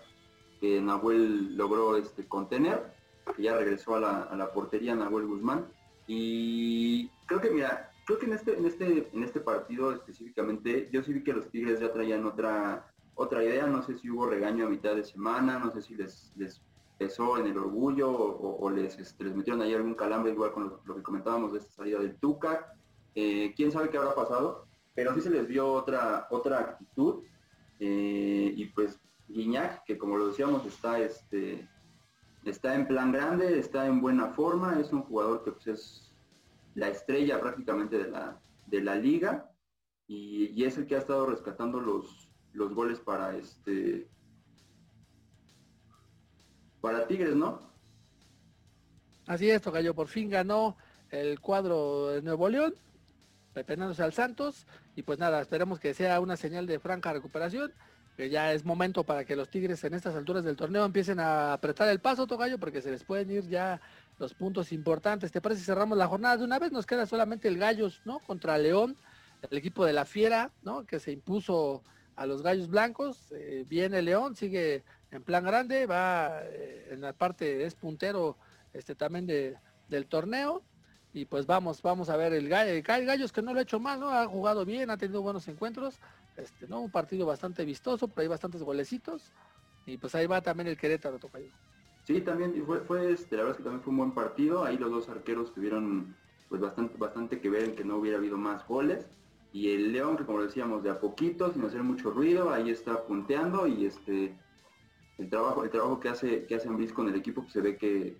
que Nahuel logró este, contener, que ya regresó a la, a la portería Nahuel Guzmán. Y creo que, mira, creo que en este, en este, en este partido específicamente, yo sí vi que los Tigres ya traían otra, otra idea, no sé si hubo regaño a mitad de semana, no sé si les, les pesó en el orgullo o, les, este, les metieron ahí algún calambre igual con lo, que comentábamos de esta salida del Tuca. Eh, quién sabe qué habrá pasado, pero sí se les vio otra, otra actitud. Eh, y pues Guiñac, que como lo decíamos, está, este, está en plan grande, está en buena forma, es un jugador que pues, es la estrella prácticamente de la, de la liga y, es el que ha estado rescatando los, los goles para este para Tigres, ¿no? Así es, Tocayo, por fin ganó el cuadro de Nuevo León, pepenándose al Santos, y pues nada, esperemos que sea una señal de franca recuperación, que ya es momento para que los Tigres en estas alturas del torneo empiecen a apretar el paso, Tocayo, porque se les pueden ir ya los puntos importantes. ¿Te parece cerramos la jornada de una vez? Nos queda solamente el Gallos, ¿no? Contra León, el equipo de la Fiera, ¿no? Que se impuso a los Gallos Blancos. Eh, viene León, sigue en plan grande, va eh, en la parte, es puntero este también de, del torneo. Y pues vamos, vamos a ver el gallo, el Gallos que no lo ha hecho mal, ¿no? Ha jugado bien, ha tenido buenos encuentros, este, ¿no? Un partido bastante vistoso, pero hay bastantes golecitos. Y pues ahí va también el Querétaro, Tocayo. Sí, también fue, fue este, la verdad es que también fue un buen partido. Ahí los dos arqueros tuvieron pues bastante, bastante que ver en que no hubiera habido más goles. Y el León, que como decíamos, de a poquito, sin hacer mucho ruido, ahí está punteando y este el trabajo, el trabajo que hace, que hace con el equipo pues, se ve que,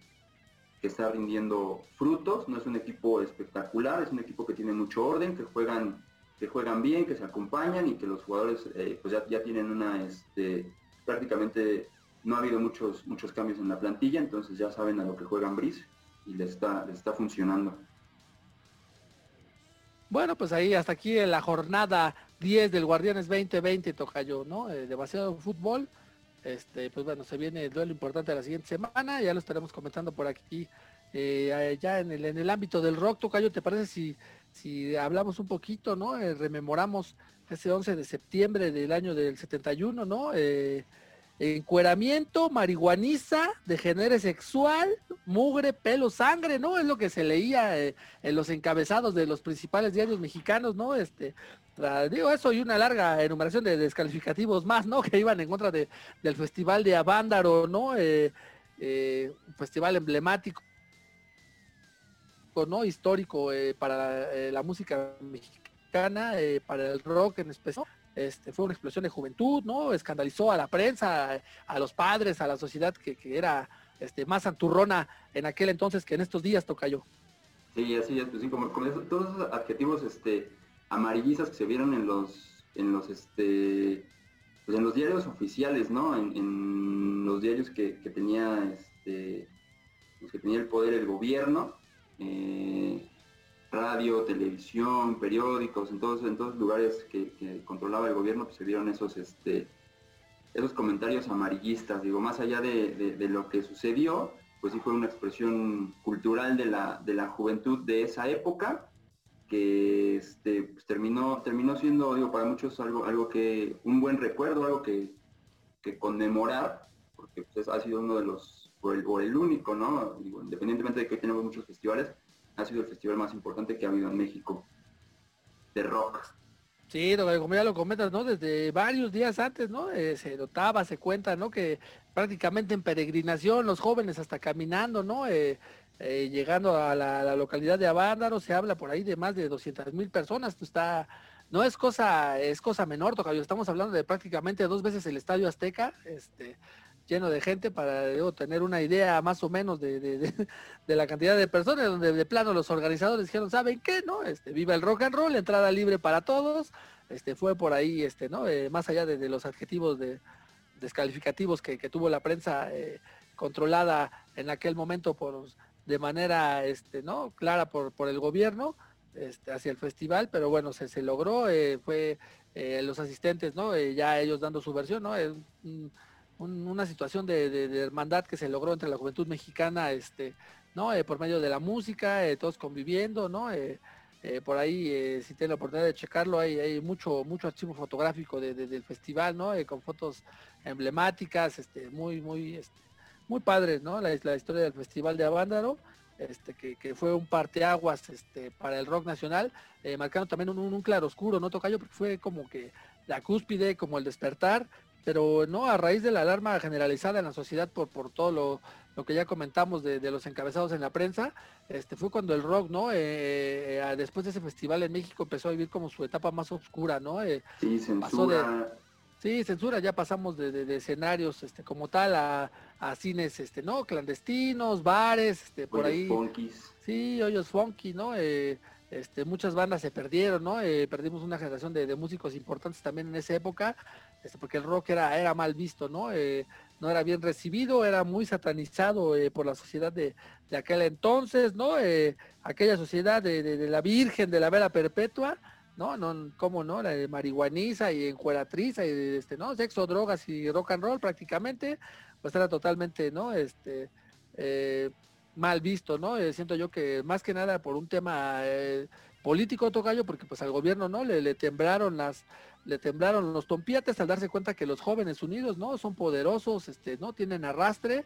está rindiendo frutos, no es un equipo espectacular, es un equipo que tiene mucho orden, que juegan, que juegan bien, que se acompañan y que los jugadores eh, pues ya, tienen una este, prácticamente no ha habido muchos, muchos cambios en la plantilla, entonces ya saben a lo que juegan Brice y les está, está funcionando. Bueno, pues ahí hasta aquí en la jornada 10 del Guardianes 2020 toca yo, ¿no? Eh, demasiado fútbol. Este, pues bueno, se viene el duelo importante de la siguiente semana, ya lo estaremos comentando por aquí. Eh, ya en el, en el ámbito del rock, Tocayo, ¿te parece si, si hablamos un poquito, ¿no? Eh, rememoramos ese 11 de septiembre del año del 71, ¿no? Eh, encueramiento, marihuaniza, degenere sexual, mugre, pelo, sangre, ¿no? Es lo que se leía en los encabezados de los principales diarios mexicanos, ¿no? Este, digo eso y una larga enumeración de descalificativos más, ¿no? <laughs> Que iban en contra de, del festival de Avándaro, ¿no? Eh, eh, un festival emblemático, ¿no? Histórico eh, para la música mexicana, para el rock en especial. Este, fue una explosión de juventud, ¿no? Escandalizó a la prensa, a, los padres, a la sociedad que, era este, más anturrona en aquel entonces que en estos días toca yo. Sí, así es, pues sí, como, todos esos adjetivos, este, amarillizas que se vieron en los, en los, este, pues en los diarios oficiales, ¿no? En, los diarios que, tenía este, los que tenía el poder el gobierno, eh, radio, televisión, periódicos, en todos, en todos lugares que, controlaba el gobierno, pues se vieron esos, este, esos comentarios amarillistas. Digo, más allá de, lo que sucedió, pues sí fue una expresión cultural de la, de la juventud de esa época que este, pues, terminó, terminó siendo, digo, para muchos algo, algo que, un buen recuerdo, algo que, conmemorar, porque pues, ha sido uno de los, por el, único, ¿no? Independientemente de que tenemos muchos festivales, ha sido el festival más importante que ha habido en México de rock. Sí, como ya lo comentas, ¿no? Desde varios días antes, ¿no? Eh, se notaba, se cuenta, ¿no? Que prácticamente en peregrinación, los jóvenes hasta caminando, ¿no? Eh, eh, llegando a la, localidad de Avándaro, se habla por ahí de más de 200 mil personas, está, no es cosa, es cosa menor, Tocayo, estamos hablando de prácticamente dos veces el Estadio Azteca, este, lleno de gente para tener una idea más o menos <laughs> de, la cantidad de personas, donde de plano los organizadores dijeron, ¿saben qué? ¿No? Este, viva el rock and roll, entrada libre para todos, este, fue por ahí, este, ¿no? Eh, más allá de, los adjetivos de descalificativos que, tuvo la prensa eh, controlada en aquel momento por de manera este, ¿no? clara por, por el gobierno este, hacia el festival, pero bueno, se, logró, eh, fue los asistentes, ¿no? Ya ellos dando su versión, ¿no? Una situación de, hermandad que se logró entre la juventud mexicana, este, ¿no? por medio de la música, todos conviviendo, ¿no? por ahí, si tienen la oportunidad de checarlo, hay, mucho, mucho archivo fotográfico del festival, ¿no? con fotos emblemáticas, este, muy, muy, este, muy padre, ¿no? La, historia del Festival de Avándaro, este, que, fue un parteaguas este, para el rock nacional, eh, marcando también un, un, claro oscuro, ¿no, Tocayo? Porque fue como que la cúspide, como el despertar, pero no a raíz de la alarma generalizada en la sociedad por, por todo lo, lo que ya comentamos de, los encabezados en la prensa, este fue cuando el rock, ¿no? Eh, eh, después de ese festival en México empezó a vivir como su etapa más oscura, ¿no? sí, censura. Sí, censura, ya pasamos de, escenarios este, como tal a, cines este, no clandestinos, bares, este, por ahí. Sí, hoyos funky, ¿no? Eh, este, muchas bandas se perdieron, ¿no? Eh, perdimos una generación de, músicos importantes también en esa época, este, porque el rock era, era mal visto, ¿no? Eh, no era bien recibido, era muy satanizado por la sociedad de, aquel entonces, ¿no? aquella sociedad de, de, la Virgen, de la Vera Perpetua, no, no, cómo no, la de marihuaniza y encueratriza y este, ¿no? Sexo, drogas y rock and roll prácticamente, pues era totalmente, ¿no? Este, eh, mal visto, ¿no? Eh, siento yo que más que nada por un tema eh, político, Tocayo, porque pues al gobierno, ¿no? Le, le temblaron las, le temblaron los tompiates al darse cuenta que los jóvenes unidos, ¿no? Son poderosos, este, ¿no? Tienen arrastre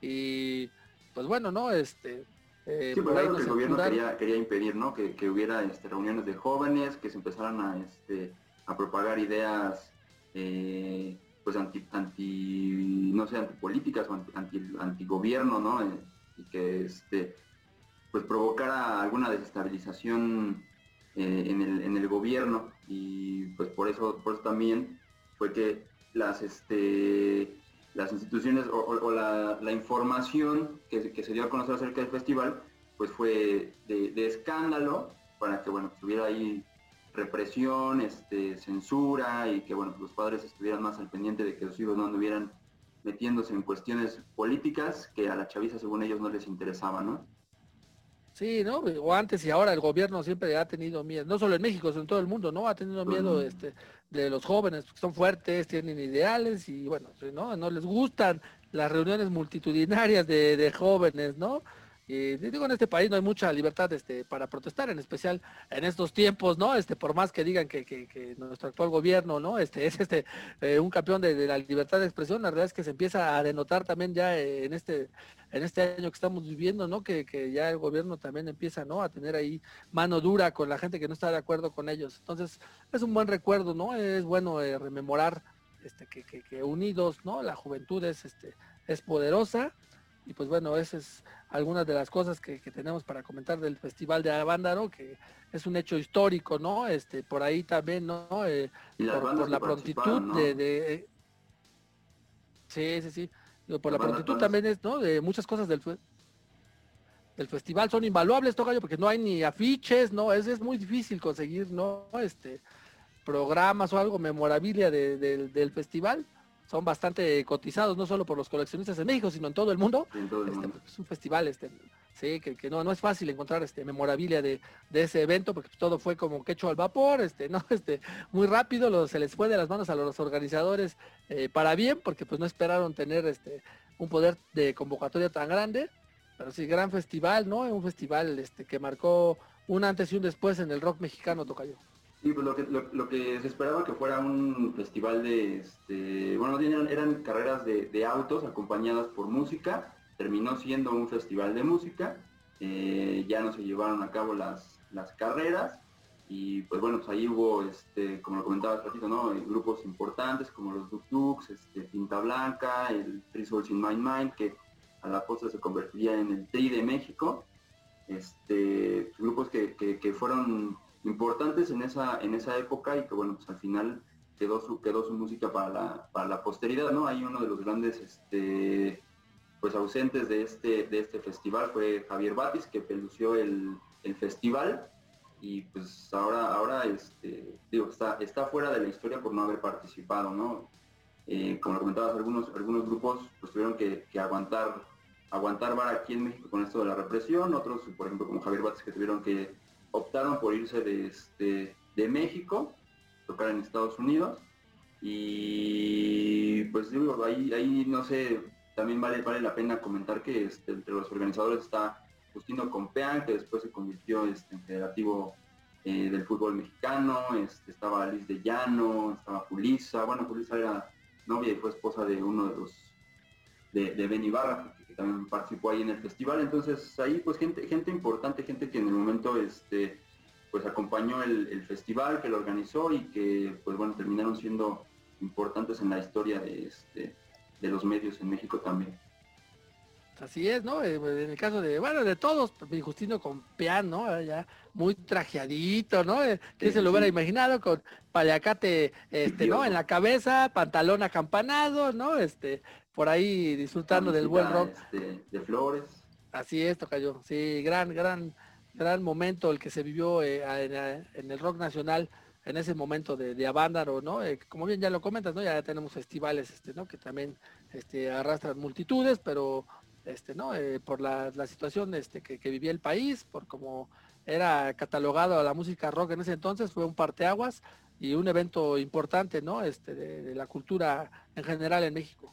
y pues bueno, ¿no? Este, eh, sí, pues algo que el gobierno quería, impedir, ¿no? Que, hubiera este, reuniones de jóvenes, que se empezaran a, este, a propagar ideas, eh, pues anti, anti, no sé, antipolíticas o anti, anti, gobierno, ¿no? Eh, y que, este, pues provocara alguna desestabilización en, el, en el gobierno y pues por eso, por eso también fue que las, este, las instituciones o, la, información que, se dio a conocer acerca del festival, pues fue de, escándalo para que bueno, tuviera ahí represión, este, censura y que bueno, los padres estuvieran más al pendiente de que los hijos no anduvieran metiéndose en cuestiones políticas que a la chaviza según ellos no les interesaba, ¿no? Sí, ¿no? O antes y ahora el gobierno siempre ha tenido miedo, no solo en México, sino en todo el mundo, ¿no? Ha tenido miedo este, de los jóvenes, que son fuertes, tienen ideales y bueno, ¿no? No les gustan las reuniones multitudinarias de, de jóvenes, ¿no? Y digo, en este país no hay mucha libertad este, para protestar, en especial en estos tiempos, ¿no? Este, por más que digan que, que, nuestro actual gobierno, ¿no? Este, <laughs> es este, eh, un campeón de, la libertad de expresión, la realidad es que se empieza a denotar también ya en este, en este año que estamos viviendo, ¿no? Que, que ya el gobierno también empieza, ¿no? A tener ahí mano dura con la gente que no está de acuerdo con ellos. Entonces, es un buen recuerdo, ¿no? Es bueno eh, rememorar este, que, que, unidos, ¿no? La juventud es, este, es poderosa y pues bueno, esa es algunas de las cosas que, tenemos para comentar del Festival de Avándaro, que es un hecho histórico, ¿no? Este, por ahí también, ¿no? Eh, por, la prontitud de, Sí, sí, sí. Por la prontitud también es, ¿no? De muchas cosas del, del festival son invaluables, Tocayo, porque no hay ni afiches, ¿no? Es, es muy difícil conseguir, ¿no? Este, programas o algo, memorabilia del festival, son bastante cotizados, no solo por los coleccionistas en México, sino en todo el mundo. Este, es un festival, este, sí, que, no, no es fácil encontrar este memorabilia de, ese evento, porque todo fue como que hecho al vapor, este, <laughs> no, este, muy rápido, se les fue de las manos a los organizadores eh, para bien, porque pues no esperaron tener este un poder de convocatoria tan grande. Pero sí, gran festival, ¿no? Un festival este, que marcó un antes y un después en el rock mexicano, Tocayo. Sí, pues lo que, se esperaba que fuera un festival de, este, bueno, eran, carreras de, autos acompañadas por música, terminó siendo un festival de música, eh, ya no se llevaron a cabo las, las carreras. Y pues bueno, pues ahí hubo, este, como lo comentaba ratito, ¿no? Eh, grupos importantes como los Duk Duks, este, Tinta Blanca, el Three Souls in Mind Mind, que a la postre se convertiría en el Tri de México, este, grupos que, que fueron importantes en esa, en esa época y que bueno, pues al final quedó su, quedó su música para la, para la posteridad, ¿no? Hay uno de los grandes este, pues ausentes de este, de este festival fue Javier Batis, que pelució el, festival y pues ahora, ahora este, digo, está, está fuera de la historia por no haber participado, ¿no? Eh, como lo comentabas, algunos, algunos grupos pues tuvieron que, que aguantar aguantar bar aquí en México con esto de la represión, otros, por ejemplo, como Javier Batis, que tuvieron que optaron por irse de, este, de México, tocar en Estados Unidos. Y pues digo, ahí, ahí no sé, también vale, vale la pena comentar que este, entre los organizadores está Justino Compeán, que después se convirtió este, en federativo eh, del fútbol mexicano, este, estaba Liz de Llano, estaba Julisa, bueno, Julisa era novia y fue esposa de uno de los de, de Ben Ibarra, también participó ahí en el festival. Entonces ahí pues gente, gente importante, gente que en el momento este, pues acompañó el, festival, que lo organizó y que pues bueno, terminaron siendo importantes en la historia de, este, de los medios en México también. Así es, ¿no? Eh, en el caso de, bueno, de todos, Justino con Pian, ¿no? Ya muy trajeadito, ¿no? Eh, ¿Quién se lo hubiera imaginado con paliacate, este, ¿no? En la cabeza, pantalón acampanado, ¿no? Este, por ahí disfrutando del buen rock. Este, de Flores. Así es, Tocayo. Sí, gran, gran, gran momento el que se vivió eh, en, el rock nacional en ese momento de, de Avándaro, ¿no? Eh, como bien ya lo comentas, ¿no? Ya tenemos festivales, este, ¿no? Que también este, arrastran multitudes, pero este, ¿no? Eh, por la, situación este, que, vivía el país, por cómo era catalogado a la música rock en ese entonces, fue un parteaguas y un evento importante, ¿no? Este, de la cultura en general en México.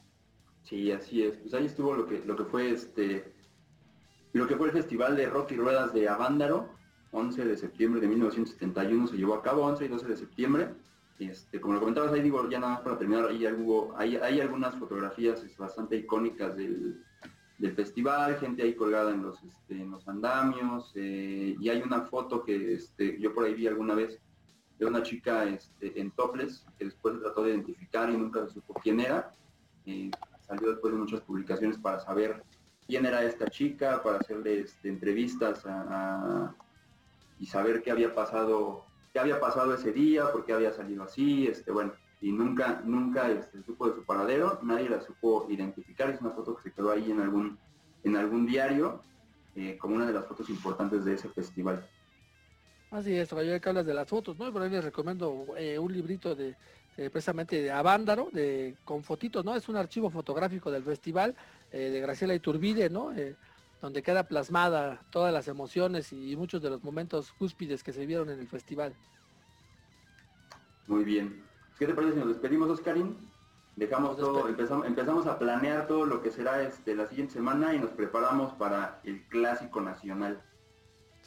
Sí, así es. Pues ahí estuvo lo que, lo que fue este lo que fue el Festival de Rock y Ruedas de Avándaro, 11 de septiembre de 1971 se llevó a cabo, 11 y 12 de septiembre. Este, como lo comentabas ahí, digo, ya nada más para terminar, ahí hubo, hay, algunas fotografías bastante icónicas del, festival, gente ahí colgada en los, este, en los andamios, eh, y hay una foto que este, yo por ahí vi alguna vez de una chica este, en toples, que después trató de identificar y nunca supo quién era. Eh, salió después de muchas publicaciones para saber quién era esta chica, para hacerle este, entrevistas y saber qué había pasado, qué había pasado ese día, por qué había salido así, este, bueno, y nunca, nunca este, supo de su paradero, nadie la supo identificar, es una foto que se quedó ahí en algún, en algún diario, eh, como una de las fotos importantes de ese festival. Así es, yo que hablas de las fotos, ¿no? Por ahí les recomiendo eh, un librito de eh, precisamente de Avándaro, de, con fotitos, ¿no? Es un archivo fotográfico del festival eh, de Graciela Iturbide, ¿no? Eh, donde queda plasmada todas las emociones y muchos de los momentos cúspides que se vieron en el festival. Muy bien. ¿Qué te parece si nos despedimos, Oscarín? Dejamos todo, empezamos, empezamos a planear todo lo que será este, la siguiente semana y nos preparamos para el Clásico Nacional.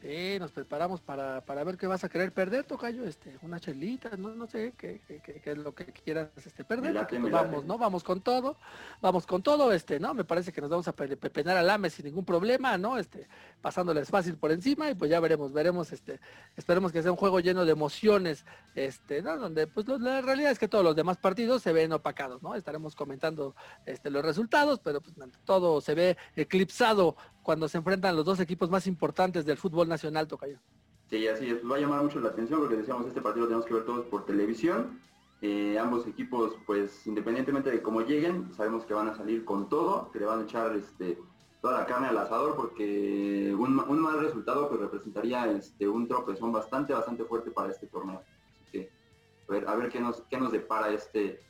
Sí, nos preparamos para, para ver qué vas a querer perder, Tocayo, este, una chelita, no, no sé qué, qué, es lo que quieras este, perder. Pues vamos, ¿no? Vamos con todo, vamos con todo, este, ¿no? Me parece que nos vamos a pepenar al AME sin ningún problema, ¿no? Este, pasándoles fácil por encima y pues ya veremos, veremos, este, esperemos que sea un juego lleno de emociones, este, ¿no? Donde pues la realidad es que todos los demás partidos se ven opacados, ¿no? Estaremos comentando este, los resultados, pero pues todo se ve eclipsado cuando se enfrentan los dos equipos más importantes del fútbol nacional, Tocayo. Sí, así es. Va a llamar mucho la atención porque decíamos, este partido lo tenemos que ver todos por televisión. Eh, ambos equipos, pues independientemente de cómo lleguen, sabemos que van a salir con todo, que le van a echar este, toda la carne al asador porque un, mal resultado pues representaría este, un tropezón bastante, bastante fuerte para este torneo. Así que A ver, a ver qué nos, qué nos depara este,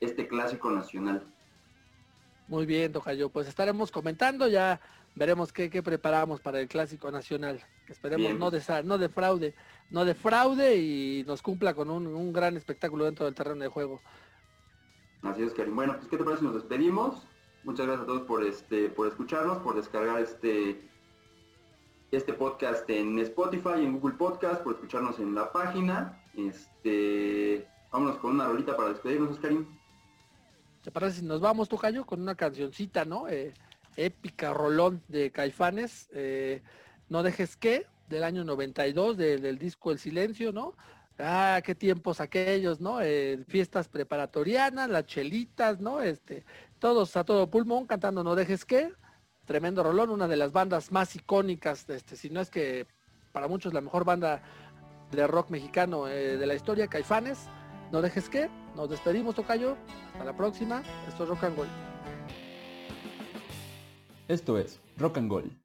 este clásico nacional. Muy bien, Tocayo. Pues estaremos comentando, ya veremos qué, qué preparamos para el clásico nacional. Esperemos no, de, no defraude, no defraude y nos cumpla con un, un, gran espectáculo dentro del terreno de juego. Así es, Karim. Bueno, pues qué te parece, nos despedimos. Muchas gracias a todos por este, por escucharnos, por descargar este, este podcast en Spotify, en Google Podcast, por escucharnos en la página. Este, vámonos con una rolita para despedirnos, Karim. ¿Te parece si nos vamos, Tocayo, con una cancioncita, ¿no? Eh, épica, rolón de Caifanes, eh, No dejes que, del año 92, del disco El Silencio, ¿no? Ah, qué tiempos aquellos, ¿no? Eh, fiestas preparatorianas, las chelitas, ¿no? Este, todos a todo pulmón cantando No dejes que, tremendo rolón, una de las bandas más icónicas, este, si no es que para muchos la mejor banda de rock mexicano de la historia, Caifanes. No dejes que, nos despedimos, Tocayo. Hasta la próxima. Esto es Rock and Gold. Esto es Rock and Gold.